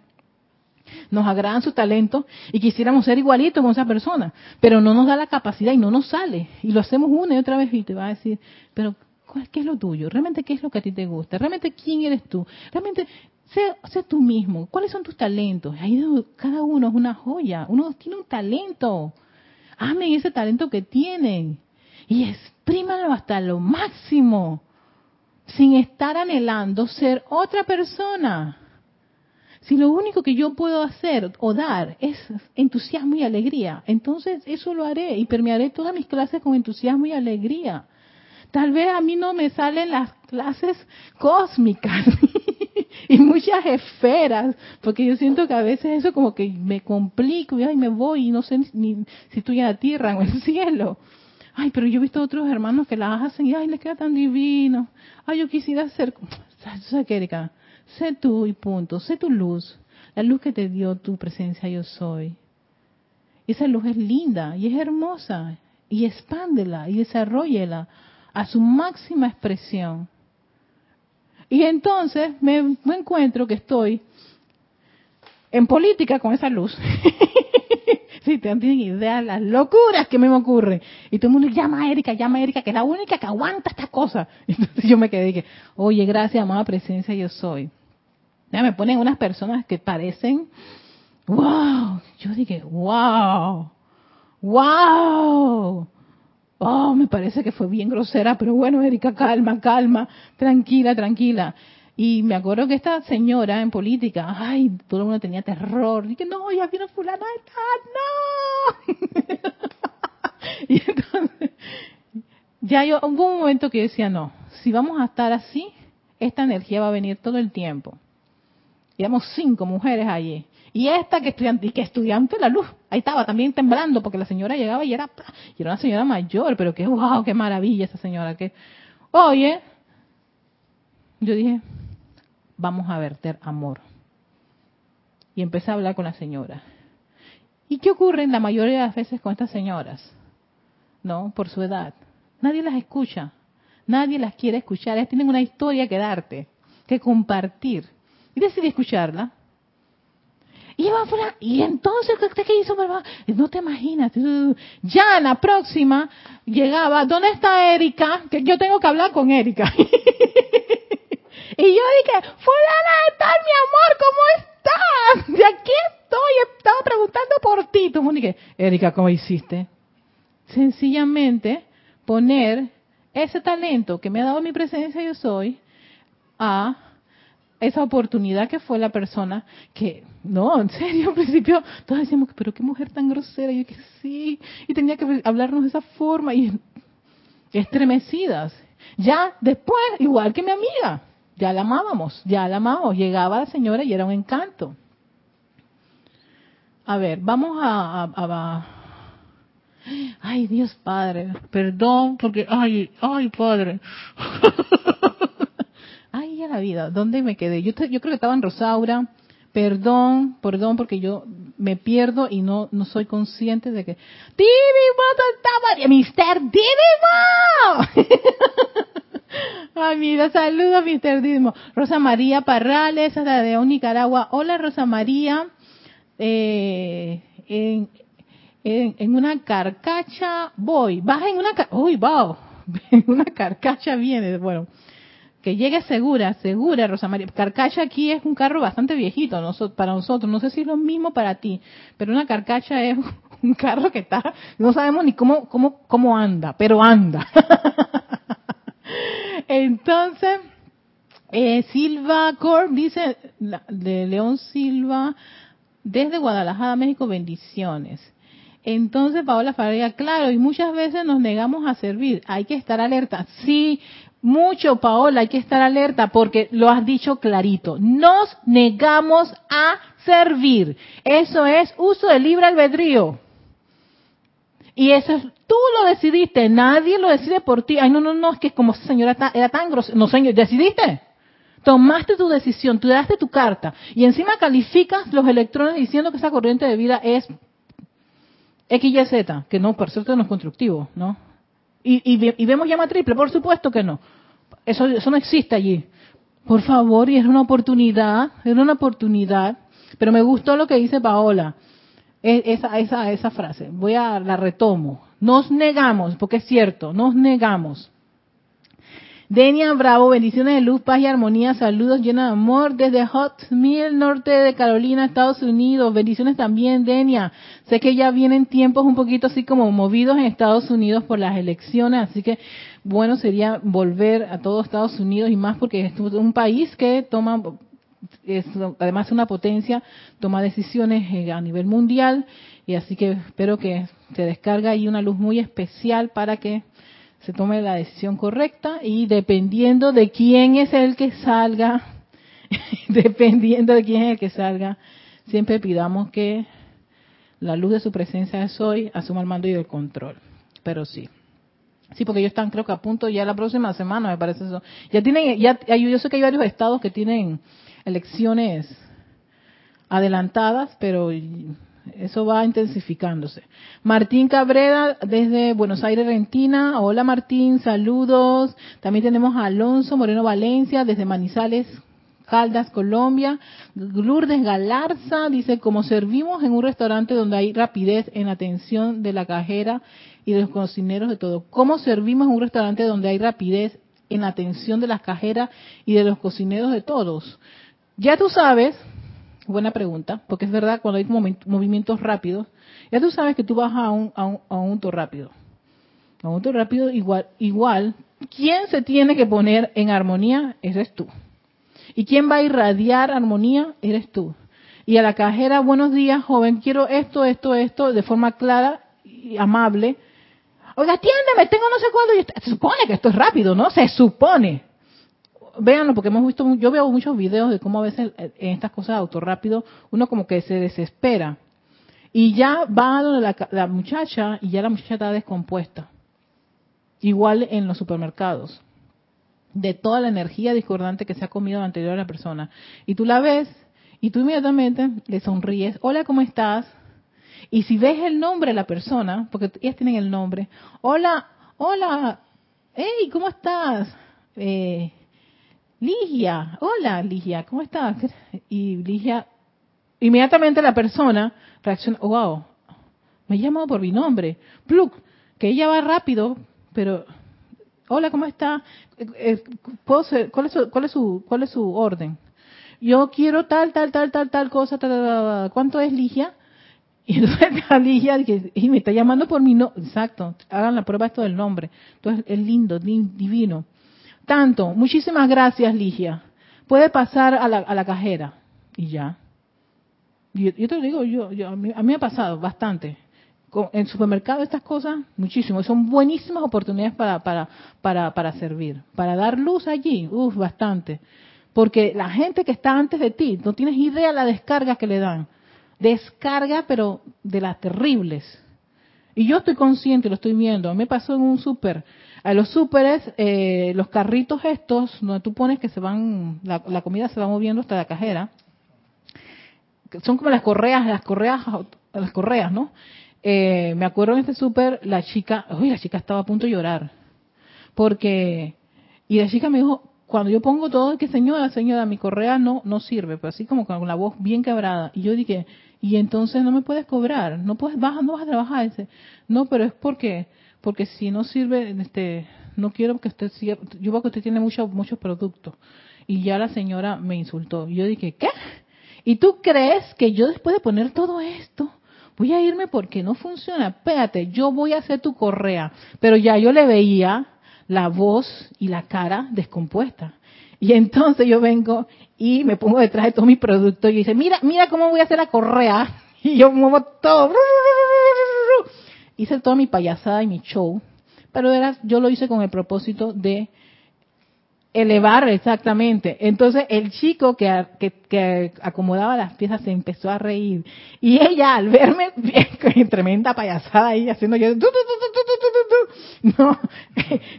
nos agradan sus talentos y quisiéramos ser igualitos con esa persona, pero no nos da la capacidad y no nos sale. Y lo hacemos una y otra vez y te va a decir, pero ¿qué es lo tuyo? ¿Realmente qué es lo que a ti te gusta? ¿Realmente quién eres tú? ¿Realmente sé, sé tú mismo? ¿Cuáles son tus talentos? Ahí cada uno es una joya, uno tiene un talento. Amen ese talento que tienen y exprímanlo hasta lo máximo sin estar anhelando ser otra persona. Si lo único que yo puedo hacer o dar es entusiasmo y alegría, entonces eso lo haré y permearé todas mis clases con entusiasmo y alegría. Tal vez a mí no me salen las clases cósmicas y muchas esferas, porque yo siento que a veces eso como que me complico y me voy y no sé ni si estoy en la tierra o en el cielo ay, pero yo he visto otros hermanos que las hacen y ay, les queda tan divino. Ay, yo quisiera ser, ¿sabes qué? Sé tú y punto, sé tu luz, la luz que te dio tu presencia yo soy. Esa luz es linda y es hermosa y expándela y desarrollela a su máxima expresión. Y entonces me encuentro que estoy en política con esa luz. Si te tienen idea las locuras que me ocurren. Y todo el mundo llama a Erika, llama a Erika, que es la única que aguanta esta cosa. Entonces yo me quedé dije, oye, gracias, amada presencia, yo soy. Ya me ponen unas personas que parecen, wow. Yo dije, wow, wow. Oh, me parece que fue bien grosera, pero bueno, Erika, calma, calma, tranquila, tranquila. Y me acuerdo que esta señora en política, ay, todo el mundo tenía terror. Y que no, ya vino fulana no. y entonces, ya yo, hubo un momento que yo decía, no, si vamos a estar así, esta energía va a venir todo el tiempo. Y éramos cinco mujeres allí. Y esta que estudiante, que estudiante de la luz, ahí estaba también temblando porque la señora llegaba y era, y era una señora mayor, pero qué wow, qué maravilla esa señora, que, oye, yo dije, vamos a verter amor. Y empecé a hablar con la señora. ¿Y qué ocurre en la mayoría de las veces con estas señoras? ¿No? Por su edad. Nadie las escucha. Nadie las quiere escuchar. Ellas tienen una historia que darte, que compartir. Y decidí escucharla. Y, y entonces, ¿qué hizo? No te imaginas. Ya la próxima llegaba, ¿dónde está Erika? Que yo tengo que hablar con Erika. y yo dije, fulana de tal, mi amor, ¿cómo estás? De aquí estoy, estaba preguntando por ti. Tú me dije, Erika, ¿cómo hiciste? Sencillamente poner ese talento que me ha dado mi presencia yo soy a esa oportunidad que fue la persona que, no, en serio, al principio todos decíamos, pero qué mujer tan grosera, y yo que sí, y tenía que hablarnos de esa forma, y estremecidas. Ya después, igual que mi amiga, ya la amábamos, ya la amábamos, llegaba la señora y era un encanto. A ver, vamos a, a Ay, Dios Padre, perdón, porque, ay, ay, Padre. ay, ya la vida, ¿dónde me quedé? Yo, yo creo que estaba en Rosaura. Perdón, perdón, porque yo me pierdo y no, no soy consciente de que. ¡Divimo, estaba! ¡Mister Divimo! Ay, mira, saludos, Mister Divimo. Rosa María Parrales, de León, Nicaragua. Hola, Rosa María. Eh, en, en, una carcacha voy, baja en una, uy, wow, en una carcacha viene, bueno, que llegue segura, segura, Rosa María. Carcacha aquí es un carro bastante viejito para nosotros, no sé si es lo mismo para ti, pero una carcacha es un carro que está, no sabemos ni cómo, cómo, cómo anda, pero anda. Entonces, eh, Silva Corp dice, de León Silva, desde Guadalajara, México, bendiciones. Entonces, Paola Faria, claro, y muchas veces nos negamos a servir. Hay que estar alerta. Sí, mucho, Paola, hay que estar alerta porque lo has dicho clarito. Nos negamos a servir. Eso es uso del libre albedrío. Y eso es, tú lo decidiste, nadie lo decide por ti. Ay, no, no, no, es que como esa señora era tan grosera. No, señor, ¿decidiste? Tomaste tu decisión, tú daste tu carta y encima calificas los electrones diciendo que esa corriente de vida es X, Y, Z, que no, por cierto, no es constructivo, ¿no? Y, y, vemos llama triple, por supuesto que no. Eso, eso no existe allí. Por favor, y es una oportunidad, es una oportunidad. Pero me gustó lo que dice Paola, esa, esa, esa frase. Voy a la retomo. Nos negamos, porque es cierto, nos negamos Denia Bravo, bendiciones de luz, paz y armonía, saludos llenos de amor desde Hot Mill, norte de Carolina, Estados Unidos. Bendiciones también, Denia. Sé que ya vienen tiempos un poquito así como movidos en Estados Unidos por las elecciones, así que bueno sería volver a todo Estados Unidos y más porque es un país que toma, es, además una potencia, toma decisiones eh, a nivel mundial y así que espero que se descarga ahí una luz muy especial para que se tome la decisión correcta y dependiendo de quién es el que salga, dependiendo de quién es el que salga, siempre pidamos que la luz de su presencia es hoy asuma el mando y el control. Pero sí. Sí, porque ellos están creo que a punto ya la próxima semana, me parece eso. Ya tienen, ya, yo sé que hay varios estados que tienen elecciones adelantadas, pero eso va intensificándose. Martín Cabrera desde Buenos Aires, Argentina. Hola Martín, saludos. También tenemos a Alonso Moreno Valencia desde Manizales, Caldas, Colombia. Lourdes Galarza dice, como servimos en un restaurante donde hay rapidez en atención de la cajera y de los cocineros de todo. ¿Cómo servimos en un restaurante donde hay rapidez en atención de las cajeras y de los cocineros de todos? Ya tú sabes Buena pregunta, porque es verdad, cuando hay movimientos rápidos, ya tú sabes que tú vas a un, a un, auto rápido. A un auto rápido igual, igual, ¿quién se tiene que poner en armonía? Eres tú. ¿Y quién va a irradiar armonía? Eres tú. Y a la cajera, buenos días, joven, quiero esto, esto, esto, de forma clara y amable. Oiga, atiéndeme, tengo no sé cuándo. Se supone que esto es rápido, ¿no? Se supone. Véanlo porque hemos visto, yo veo muchos videos de cómo a veces en estas cosas de autorrápido uno como que se desespera y ya va donde la, la muchacha y ya la muchacha está descompuesta. Igual en los supermercados de toda la energía discordante que se ha comido anterior a la persona. Y tú la ves y tú inmediatamente le sonríes, hola, ¿cómo estás? Y si ves el nombre de la persona, porque ellas tienen el nombre, hola, hola, hey, ¿cómo estás? Eh, Ligia, hola Ligia, ¿cómo estás? Y Ligia, inmediatamente la persona reacciona, wow, me llamado por mi nombre, pluk, que ella va rápido, pero hola, ¿cómo está? Eh, eh, ¿Puedo ser, cuál, es su, cuál, es su, ¿Cuál es su orden? Yo quiero tal, tal, tal, tal, tal cosa, tal, ¿cuánto es Ligia? Y entonces Ligia y me está llamando por mi nombre. Exacto, hagan la prueba esto del nombre. Entonces es lindo, divino. Tanto, muchísimas gracias Ligia. Puede pasar a la, a la cajera. Y ya. Yo, yo te lo digo, yo, yo a, mí, a mí me ha pasado bastante en supermercado estas cosas, muchísimo. Son buenísimas oportunidades para, para, para, para servir, para dar luz allí, uff, bastante. Porque la gente que está antes de ti, no tienes idea de la descarga que le dan. Descarga, pero de las terribles. Y yo estoy consciente, lo estoy viendo. Me pasó en un súper. A los súperes, eh, los carritos estos, donde tú pones que se van, la, la comida se va moviendo hasta la cajera, son como las correas, las correas, las correas, ¿no? Eh, me acuerdo en este súper, la chica, uy, la chica estaba a punto de llorar. Porque, y la chica me dijo, cuando yo pongo todo, que señora, señora, mi correa no, no sirve, pero así como con la voz bien quebrada. Y yo dije, y entonces no me puedes cobrar, no puedes, vas, no vas a trabajar. Dice, no, pero es porque, porque si no sirve, este, no quiero que usted siga, yo veo que usted tiene muchos, muchos productos. Y ya la señora me insultó. Yo dije, ¿qué? ¿Y tú crees que yo después de poner todo esto, voy a irme porque no funciona, espérate, yo voy a hacer tu correa. Pero ya yo le veía la voz y la cara descompuesta. Y entonces yo vengo y me pongo detrás de todo mi producto y dice, mira, mira cómo voy a hacer la correa. Y yo muevo todo. Hice toda mi payasada y mi show. Pero era, yo lo hice con el propósito de elevar exactamente. Entonces el chico que, que, acomodaba las piezas se empezó a reír. Y ella al verme tremenda payasada ahí haciendo yo, no,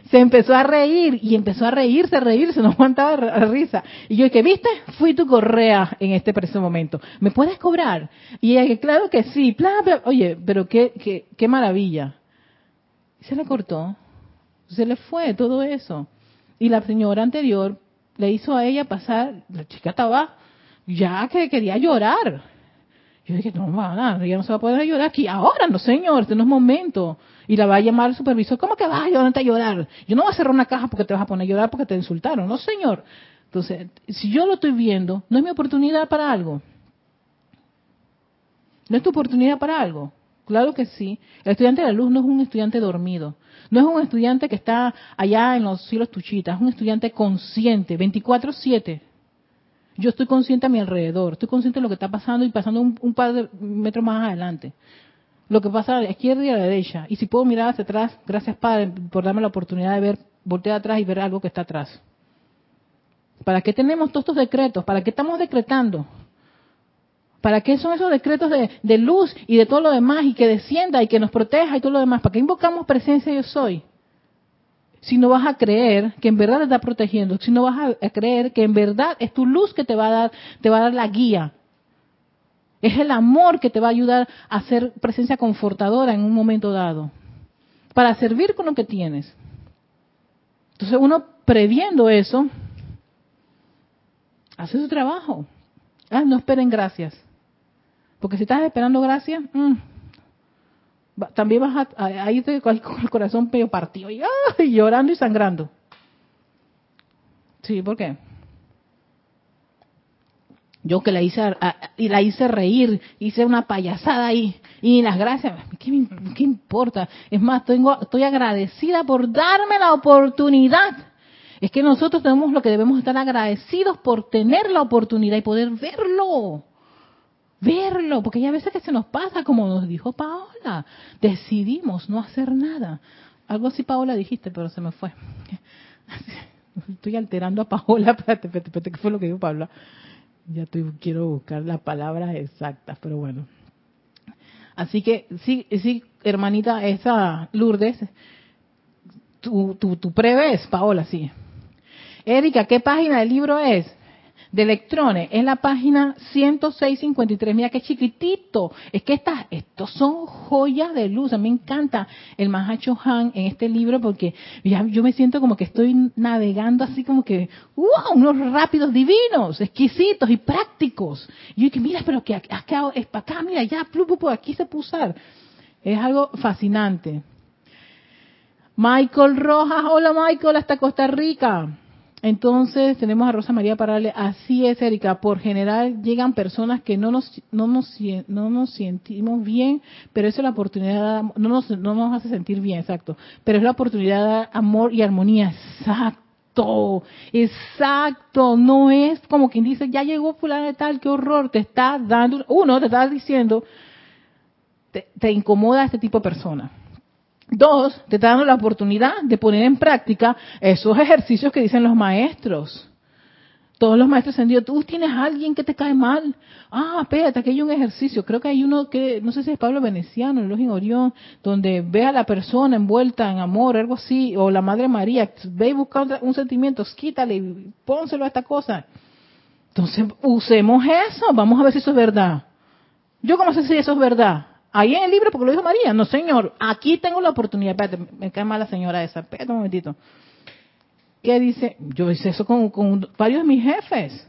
se empezó a reír y empezó a reírse, a reírse, no aguantaba risa. Y yo que viste, fui tu correa en este preciso momento. ¿Me puedes cobrar? Y ella que claro que sí, oye, pero qué, qué, qué maravilla. se le cortó, se le fue todo eso. Y la señora anterior le hizo a ella pasar, la chica estaba ya que quería llorar. Yo dije, no, nada, ella no se va a poder llorar aquí. Ahora, no señor, este no es momento. Y la va a llamar el supervisor, ¿cómo que vas a llorar a llorar? Yo no voy a cerrar una caja porque te vas a poner a llorar porque te insultaron. No, señor. Entonces, si yo lo estoy viendo, ¿no es mi oportunidad para algo? ¿No es tu oportunidad para algo? Claro que sí. El estudiante de la luz no es un estudiante dormido. No es un estudiante que está allá en los cielos tuchitas. Es un estudiante consciente, 24-7. Yo estoy consciente a mi alrededor. Estoy consciente de lo que está pasando y pasando un, par de metros más adelante. Lo que pasa a la izquierda y a la derecha. Y si puedo mirar hacia atrás, gracias Padre por darme la oportunidad de ver, voltear atrás y ver algo que está atrás. ¿Para qué tenemos todos estos decretos? ¿Para qué estamos decretando? ¿Para qué son esos decretos de, luz y de todo lo demás y que descienda y que nos proteja y todo lo demás? ¿Para qué invocamos presencia yo soy? Si no vas a creer que en verdad te está protegiendo, si no vas a creer que en verdad es tu luz que te va a dar, te va a dar la guía. Es el amor que te va a ayudar a ser presencia confortadora en un momento dado. Para servir con lo que tienes. Entonces uno previendo eso, hace su trabajo. Ah, no esperen gracias. Porque si estás esperando gracia, mm, también vas a, irte con el corazón medio partido y, llorando y sangrando. Sí, ¿por qué? Yo que la hice y la hice reír, hice una payasada ahí y las gracias, ¿qué, ¿qué, importa? Es más, tengo, estoy agradecida por darme la oportunidad. Es que nosotros tenemos lo que debemos estar agradecidos por tener la oportunidad y poder verlo verlo, porque hay veces que se nos pasa, como nos dijo Paola, decidimos no hacer nada. Algo así, Paola, dijiste, pero se me fue. Estoy alterando a Paola. Espérate, espérate, espérate, ¿qué fue lo que dijo Paola? Ya estoy, quiero buscar las palabras exactas, pero bueno. Así que sí, sí, hermanita, esa Lourdes, tu, tu, tu preves, Paola, sí. Erika, ¿qué página del libro es? De electrones es la página 10653. Mira qué chiquitito. Es que estas, estos son joyas de luz. A mí me encanta el Mahacho Han en este libro porque ya yo me siento como que estoy navegando así como que, wow, unos rápidos divinos, exquisitos y prácticos. Y yo mira, pero que acá es para acá, mira, ya, aquí se puso. Es algo fascinante. Michael Rojas, hola Michael, hasta Costa Rica. Entonces tenemos a Rosa María Parale, así es Erika, por general llegan personas que no nos, no nos, no nos sentimos bien, pero eso es la oportunidad, no nos, no nos hace sentir bien, exacto, pero es la oportunidad de amor y armonía, exacto, exacto, no es como quien dice, ya llegó fulano de tal, qué horror, te está dando, uno, te está diciendo, te, te incomoda este tipo de persona Dos, te está dando la oportunidad de poner en práctica esos ejercicios que dicen los maestros. Todos los maestros han dicho, tú tienes a alguien que te cae mal. Ah, espérate, aquí hay un ejercicio. Creo que hay uno que, no sé si es Pablo Veneciano, el en Orión, donde ve a la persona envuelta en amor, algo así, o la Madre María, ve y busca un sentimiento, quítale pónselo a esta cosa. Entonces, usemos eso, vamos a ver si eso es verdad. Yo cómo sé si eso es verdad. Ahí en el libro, porque lo dijo María. No, señor, aquí tengo la oportunidad. Espérate, me cae mal la señora esa. Espérate un momentito. ¿Qué dice? Yo hice eso con, varios de mis jefes.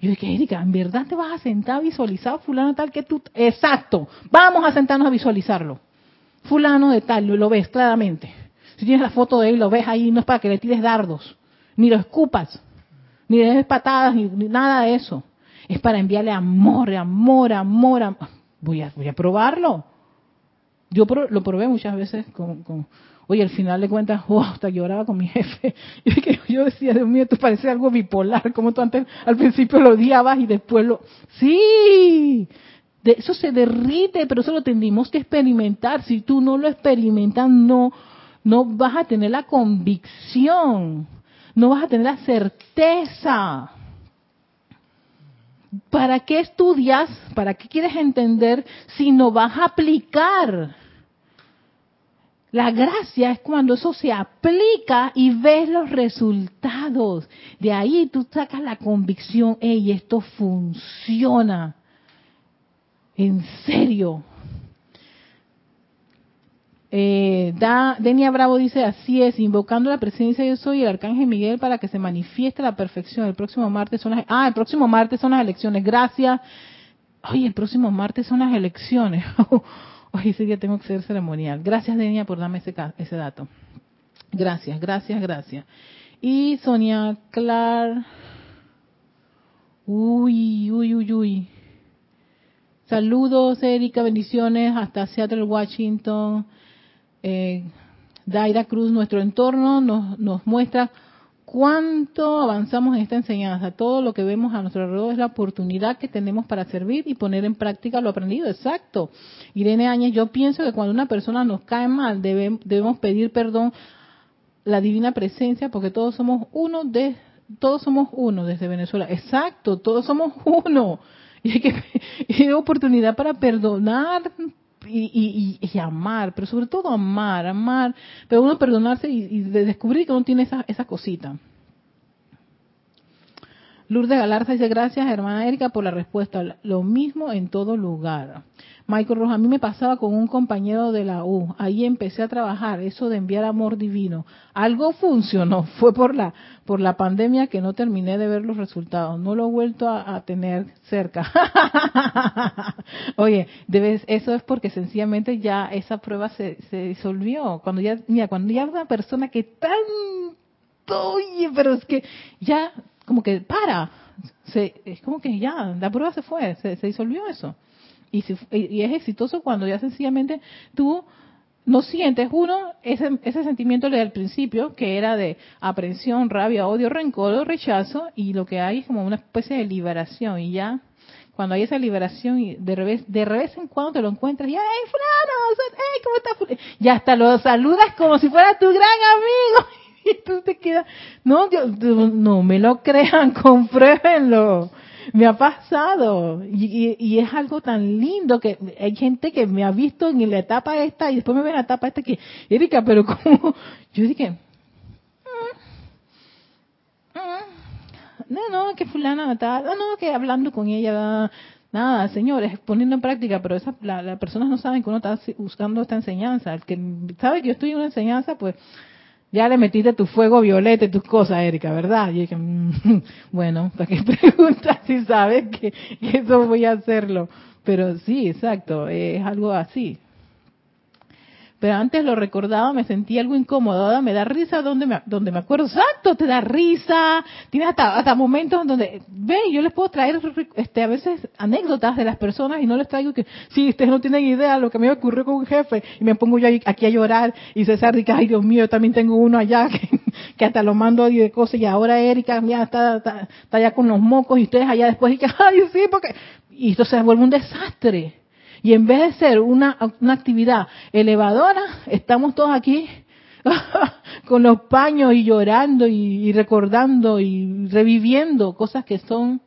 Yo dije, Erika, ¿en verdad te vas a sentar a visualizar fulano tal que tú? Exacto, vamos a sentarnos a visualizarlo. Fulano de tal, lo, ves claramente. Si tienes la foto de él, lo ves ahí, no es para que le tires dardos, ni lo escupas, ni le des patadas, ni, nada de eso. Es para enviarle amor, amor, amor, amor voy a, voy a probarlo. Yo lo probé muchas veces con, oye, al final de cuentas, oh, hasta lloraba con mi jefe. Y yo decía, Dios mío, esto parece algo bipolar, como tú antes al principio lo odiabas y después lo... Sí, de eso se derrite, pero eso lo tendríamos que experimentar. Si tú no lo experimentas, no, no vas a tener la convicción, no vas a tener la certeza. ¿Para qué estudias? ¿Para qué quieres entender si no vas a aplicar? La gracia es cuando eso se aplica y ves los resultados. De ahí tú sacas la convicción, hey, esto funciona. En serio. Eh, da, Denia Bravo dice, así es, invocando la presencia de yo soy el arcángel Miguel para que se manifieste la perfección. El próximo martes son las, ah, el próximo martes son las elecciones. Gracias. Oye, el próximo martes son las elecciones. Oye, ese día tengo que ser ceremonial. Gracias, Denia, por darme ese, ese dato. Gracias, gracias, gracias. Y Sonia Clar. Uy, uy, uy, uy. Saludos, Erika, bendiciones hasta Seattle, Washington eh, Daira Cruz, nuestro entorno nos, nos muestra cuánto avanzamos en esta enseñanza. Todo lo que vemos a nuestro alrededor es la oportunidad que tenemos para servir y poner en práctica lo aprendido. Exacto. Irene Áñez, yo pienso que cuando una persona nos cae mal, debemos pedir perdón la divina presencia porque todos somos uno de todos somos uno desde Venezuela. Exacto, todos somos uno. Y hay que y hay oportunidad para perdonar y, y, amar, pero sobre todo amar, amar, pero uno perdonarse y, descubrir que uno tiene esa, esa cosita. Lourdes Galarza dice, gracias hermana Erika por la respuesta. Lo mismo en todo lugar. Michael Rojas, a mí me pasaba con un compañero de la U. Ahí empecé a trabajar eso de enviar amor divino. Algo funcionó. Fue por la por la pandemia que no terminé de ver los resultados. No lo he vuelto a, tener cerca. Oye, debes, eso es porque sencillamente ya esa prueba se, se disolvió. Cuando ya, mira, cuando ya una persona que tanto, oye, pero es que ya como que para. Se, es como que ya, la prueba se fue, se, se disolvió eso. Y, y es exitoso cuando ya sencillamente tú no sientes uno ese, ese sentimiento del principio que era de aprensión, rabia, odio, rencor rechazo y lo que hay es como una especie de liberación y ya cuando hay esa liberación y de revés de revés en cuando te lo encuentras y hey fulano hey cómo estás ya hasta lo saludas como si fuera tu gran amigo tú te quedas, no, no me lo crean, compruébenlo. Me ha pasado y, y, es algo tan lindo que hay gente que me ha visto en la etapa esta y después me ve en la etapa esta que, Erika, pero como, yo dije, mm, mm, no, no, que fulana tal, no, no, que hablando con ella, nada, señores, poniendo en práctica, pero esas, las personas no saben que uno está buscando esta enseñanza. El que sabe que yo estoy en una enseñanza, pues ya le metiste tu fuego violeta y tus cosas, Erika, ¿verdad? Y dije, mm, bueno, ¿para qué preguntas si sabes que, que, eso voy a hacerlo? Pero sí, exacto, es algo así pero antes lo recordaba, me sentía algo incómodo, me da risa donde me, donde me acuerdo, exacto, te da risa, tienes hasta, hasta momentos donde, ven, yo les puedo traer este, a veces anécdotas de las personas y no les traigo que, sí, ustedes no tienen idea de lo que me ocurrió con un jefe. Y me pongo yo aquí a llorar y César dice, ay Dios mío, yo también tengo uno allá que, hasta lo mando y de cosas. Y ahora Erika ya está, está, está allá con los mocos y ustedes allá después y que, ay sí, porque, y esto se vuelve un desastre y en vez de ser una, una actividad elevadora, estamos todos aquí con los paños y llorando y, recordando y reviviendo cosas que son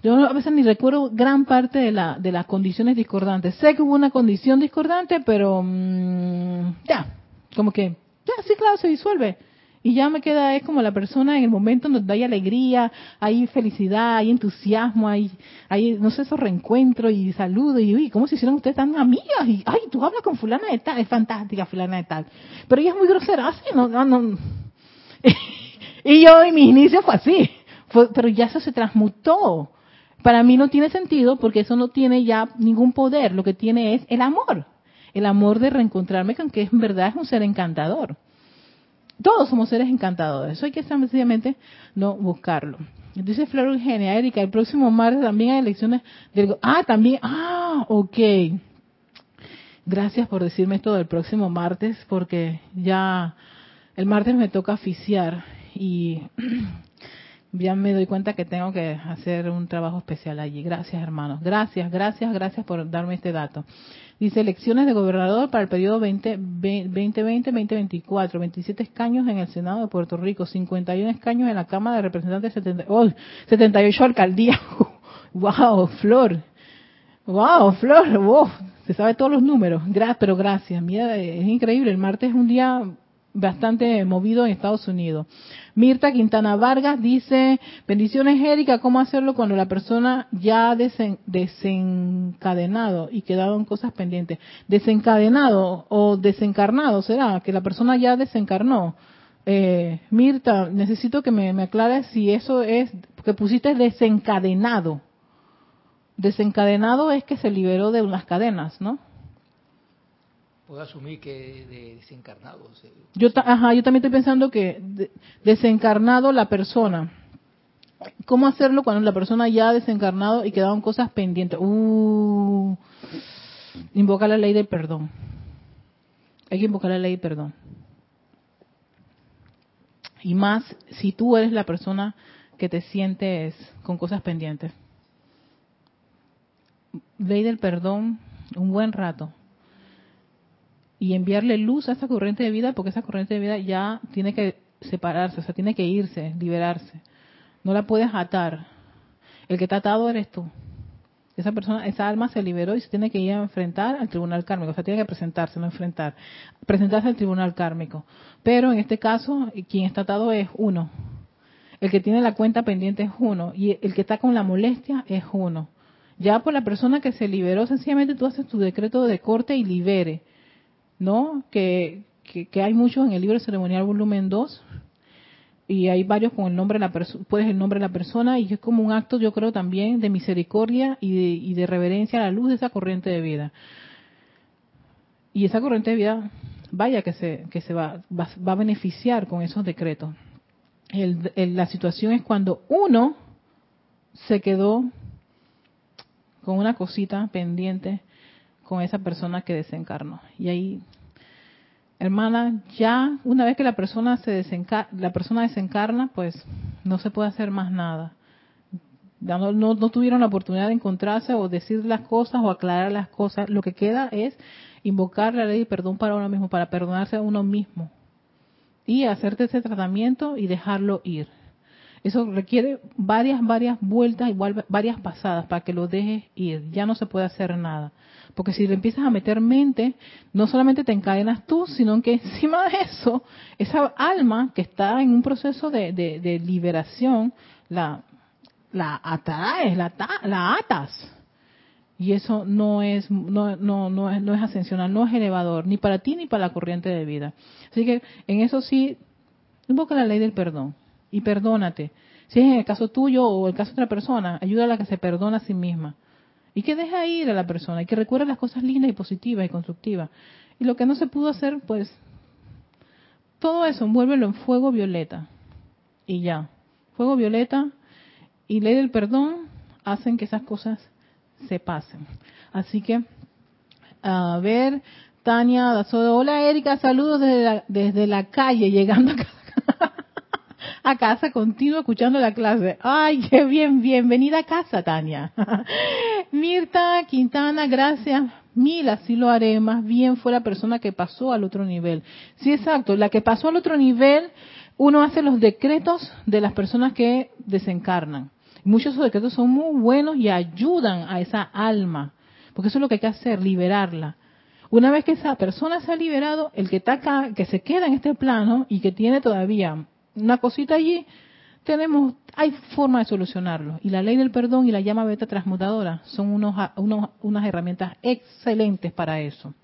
yo a veces ni recuerdo gran parte de, la, de las condiciones discordantes. Sé que hubo una condición discordante, pero mm, ya, como que, ya, sí, claro, se disuelve. Y ya me queda, es como la persona en el momento donde hay alegría, hay felicidad, hay entusiasmo, hay, hay no sé, esos reencuentros y saludos. Y, uy, ¿cómo se hicieron ustedes tan amigas? Y, ay, tú hablas con fulana de tal, es fantástica fulana de tal. Pero ella es muy grosera, así, no, no, y yo en mi inicio fue así. pero ya eso se transmutó. Para mí no tiene sentido porque eso no tiene ya ningún poder. Lo que tiene es el amor. El amor de reencontrarme con que en verdad es un ser encantador. Todos somos seres encantadores. Eso hay que sencillamente no buscarlo. Dice Flor Eugenia, Erika, el próximo martes también hay elecciones del... Ah, también. Ah, ok. Gracias por decirme esto del próximo martes, porque ya el martes me toca oficiar y ya me doy cuenta que tengo que hacer un trabajo especial allí. Gracias, hermanos. Gracias, gracias, gracias por darme este dato. Dice elecciones de gobernador para el periodo 2020-2024, 27 escaños en el Senado de Puerto Rico, 51 escaños en la Cámara de Representantes, 78 alcaldías. ¡Wow, Flor! ¡Wow, Flor! ¡Wow! Se sabe todos los números. Gracias, pero gracias. Mira, es increíble. El martes es un día bastante movido en Estados Unidos. Mirta Quintana Vargas dice, bendiciones Erika, ¿cómo hacerlo cuando la persona ya desen, desencadenado y quedaron cosas pendientes? Desencadenado o desencarnado, ¿será? Que la persona ya desencarnó. Eh, Mirta, necesito que me, me aclares si eso es, que pusiste desencadenado. Desencadenado es que se liberó de unas cadenas, ¿no? Puedo asumir que de desencarnado. yo, ajá, yo también estoy pensando que desencarnado la persona. ¿Cómo hacerlo cuando la persona ya ha desencarnado y quedaron cosas pendientes? Uh, invocar la ley del perdón. Hay que invocar la ley del perdón. Y más si tú eres la persona que te sientes con cosas pendientes. Ley del perdón un buen rato y enviarle luz a esa corriente de vida, porque esa corriente de vida ya tiene que separarse, o sea, tiene que irse, liberarse. No la puedes atar. El que está atado eres tú. Esa persona, esa alma se liberó y se tiene que ir a enfrentar al tribunal kármico, o sea, tiene que presentarse, no enfrentar, presentarse al tribunal kármico. Pero en este caso, quien está atado es uno. El que tiene la cuenta pendiente es uno y el que está con la molestia es uno. Ya por la persona que se liberó, sencillamente tú haces tu decreto de corte y libere ¿no? Que, que, hay muchos en el libro ceremonial volumen 2 y hay varios con el nombre de la persona, puedes el nombre de la persona y es como un acto, yo creo también de misericordia y de, y de reverencia a la luz de esa corriente de vida. Y esa corriente de vida, vaya que se, que se va, va, a beneficiar con esos decretos. la situación es cuando uno se quedó con una cosita pendiente con esa persona que desencarnó. Y ahí, hermana, ya una vez que la persona se desencarna, la persona desencarna, pues no se puede hacer más nada. No, no, tuvieron la oportunidad de encontrarse o decir las cosas o aclarar las cosas. Lo que queda es invocar la ley de perdón para uno mismo, para perdonarse a uno mismo. y hacerte ese tratamiento y dejarlo ir. Eso requiere varias, varias vueltas, igual varias pasadas para que lo dejes ir. Ya no se puede hacer nada. Porque si le empiezas a meter mente, no solamente te encadenas tú, sino que encima de eso, esa alma que está en un proceso de, de, liberación, la, la atraes, la, la atas. Y eso no es, no, no, no, es, no es ascensional, no es elevador, ni para ti ni para la corriente de vida. Así que en eso sí, invoca la ley del perdón y perdónate. Si es en el caso tuyo o el caso de otra persona, ayúdala a que se perdone a sí misma. Y que deje ir a la persona y que recuerde las cosas lindas y positivas y constructivas. Y lo que no se pudo hacer, pues, todo eso, envuélvelo en fuego violeta. Y ya. Fuego violeta y ley del perdón hacen que esas cosas se pasen. Así que, a ver, Tania hola Erika, saludos desde la, desde la calle, llegando acá a casa continuo escuchando la clase. Ay, qué bien, bienvenida a casa, Tania. Mirta Quintana, gracias. Mil, así lo haré. Más bien fue la persona que pasó al otro nivel. Sí, exacto. La que pasó al otro nivel, uno hace los decretos de las personas que desencarnan. Muchos de esos decretos son muy buenos y ayudan a esa alma. Porque eso es lo que hay que hacer, liberarla. Una vez que esa persona se ha liberado, el que está acá, que se queda en este plano y que tiene todavía una cosita allí, tenemos, hay forma de solucionarlo. Y la ley del perdón y la llama beta transmutadora son unos, unas herramientas excelentes para eso.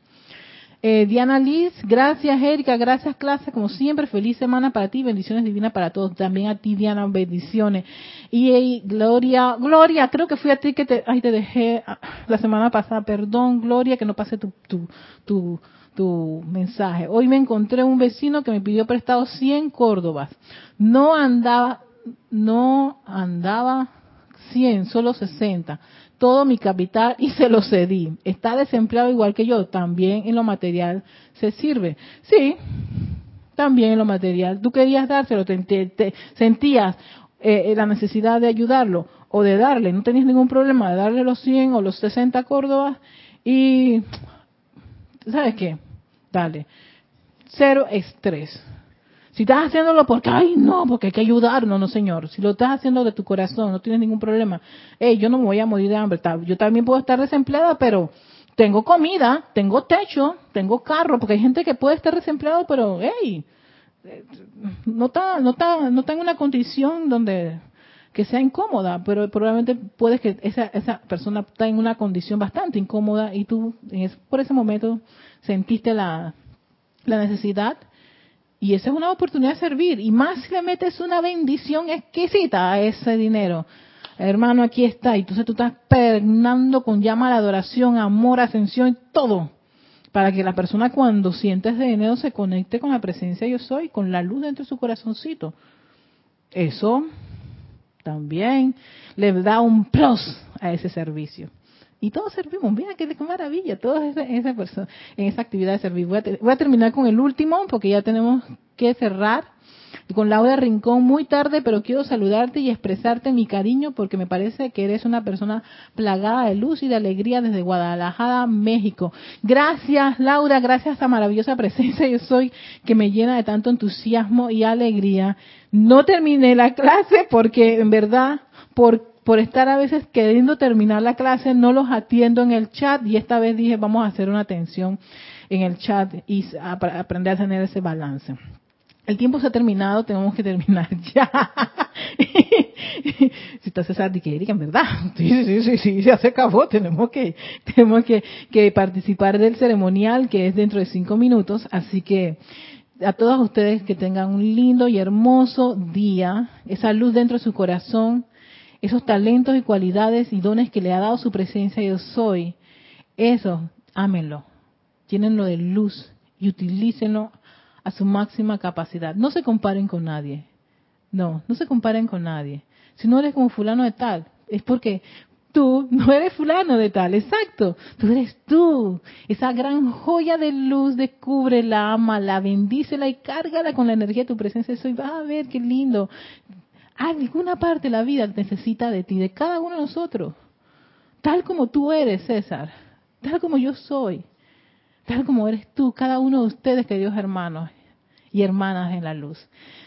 Eh, Diana Liz, gracias Erika, gracias clase, como siempre, feliz semana para ti, bendiciones divinas para todos, también a ti Diana, bendiciones. Y, Gloria, Gloria, creo que fui a ti que te, ay, te dejé ah, la semana pasada, perdón Gloria, que no pasé tu, tu, tu, tu mensaje. Hoy me encontré un vecino que me pidió prestado 100 córdobas. No andaba, no andaba 100, solo 60. Todo mi capital y se lo cedí. Está desempleado igual que yo. También en lo material se sirve. Sí, también en lo material. Tú querías dárselo, te, sentías eh, la necesidad de ayudarlo o de darle. No tenías ningún problema de darle los 100 o los 60 córdobas y ¿sabes qué? Dale. Cero estrés. Si estás haciéndolo porque, ay, no, porque hay que ayudar, no, no, señor. Si lo estás haciendo de tu corazón, no tienes ningún problema. Hey, yo no me voy a morir de hambre. Yo también puedo estar desempleada, pero tengo comida, tengo techo, tengo carro, porque hay gente que puede estar desempleado, pero, hey, no está, no está, no está en una condición donde que sea incómoda, pero probablemente puedes que esa, esa persona está en una condición bastante incómoda y tú por ese momento sentiste la, la necesidad y esa es una oportunidad de servir y más si le metes una bendición exquisita a ese dinero. Hermano, aquí está. Y entonces tú estás pernando con llama la adoración, amor, ascensión todo. Para que la persona cuando siente ese dinero se conecte con la presencia yo soy, con la luz dentro de su corazoncito. Eso también le da un plus a ese servicio. Y todos servimos, mira qué maravilla, todos en esa, esa, en esa actividad de servir. Voy a, voy a terminar con el último porque ya tenemos que cerrar con Laura Rincón muy tarde, pero quiero saludarte y expresarte mi cariño porque me parece que eres una persona plagada de luz y de alegría desde Guadalajara, México. Gracias, Laura, gracias a esta maravillosa presencia yo soy que me llena de tanto entusiasmo y alegría. No terminé la clase porque en verdad por por estar a veces queriendo terminar la clase, no los atiendo en el chat y esta vez dije, vamos a hacer una atención en el chat y aprender a tener ese balance el tiempo se ha terminado, tenemos que terminar ya. si está César que verdad, sí, sí, sí, sí, ya se acabó, tenemos que, tenemos que, que participar del ceremonial que es dentro de cinco minutos, así que a todos ustedes que tengan un lindo y hermoso día, esa luz dentro de su corazón, esos talentos y cualidades y dones que le ha dado su presencia yo soy, eso, ámenlo, llénenlo de luz y utilícenlo a su máxima capacidad. No se comparen con nadie. No, no se comparen con nadie. Si no eres como fulano de tal, es porque tú no eres fulano de tal, exacto. Tú eres tú. Esa gran joya de luz, descúbrela, amala, bendícela y cárgala con la energía de tu presencia. Soy, va a ver qué lindo. Alguna parte de la vida necesita de ti, de cada uno de nosotros. Tal como tú eres, César. Tal como yo soy tal como eres tú, cada uno de ustedes, queridos hermanos. y hermanas en la luz.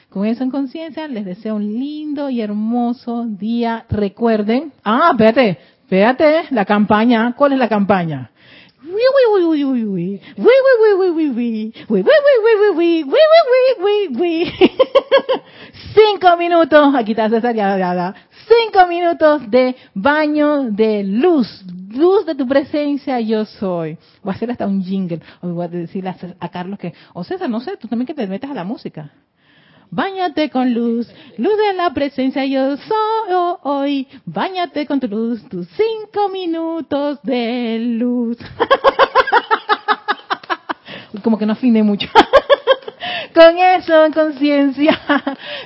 Con eso en conciencia, les deseo un lindo y hermoso día. Recuerden, ah, espérate, espérate, la campaña, ¿cuál es la campaña? Cinco minutos, aquí está César, ya, ya, ya. Cinco minutos de baño de luz, luz de tu presencia yo soy. Voy a hacer hasta un jingle, o voy a decirle a, Carlos que, o César, no sé, tú también que te metas a la música. Báñate con luz, luz de la presencia yo soy hoy. Báñate con tu luz, tus cinco minutos de luz. Como que no afiné mucho. con eso, en conciencia,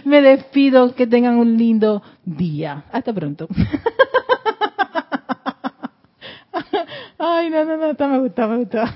me despido. Que tengan un lindo día. Hasta pronto. Ay, no, no, no, me gusta, me gusta.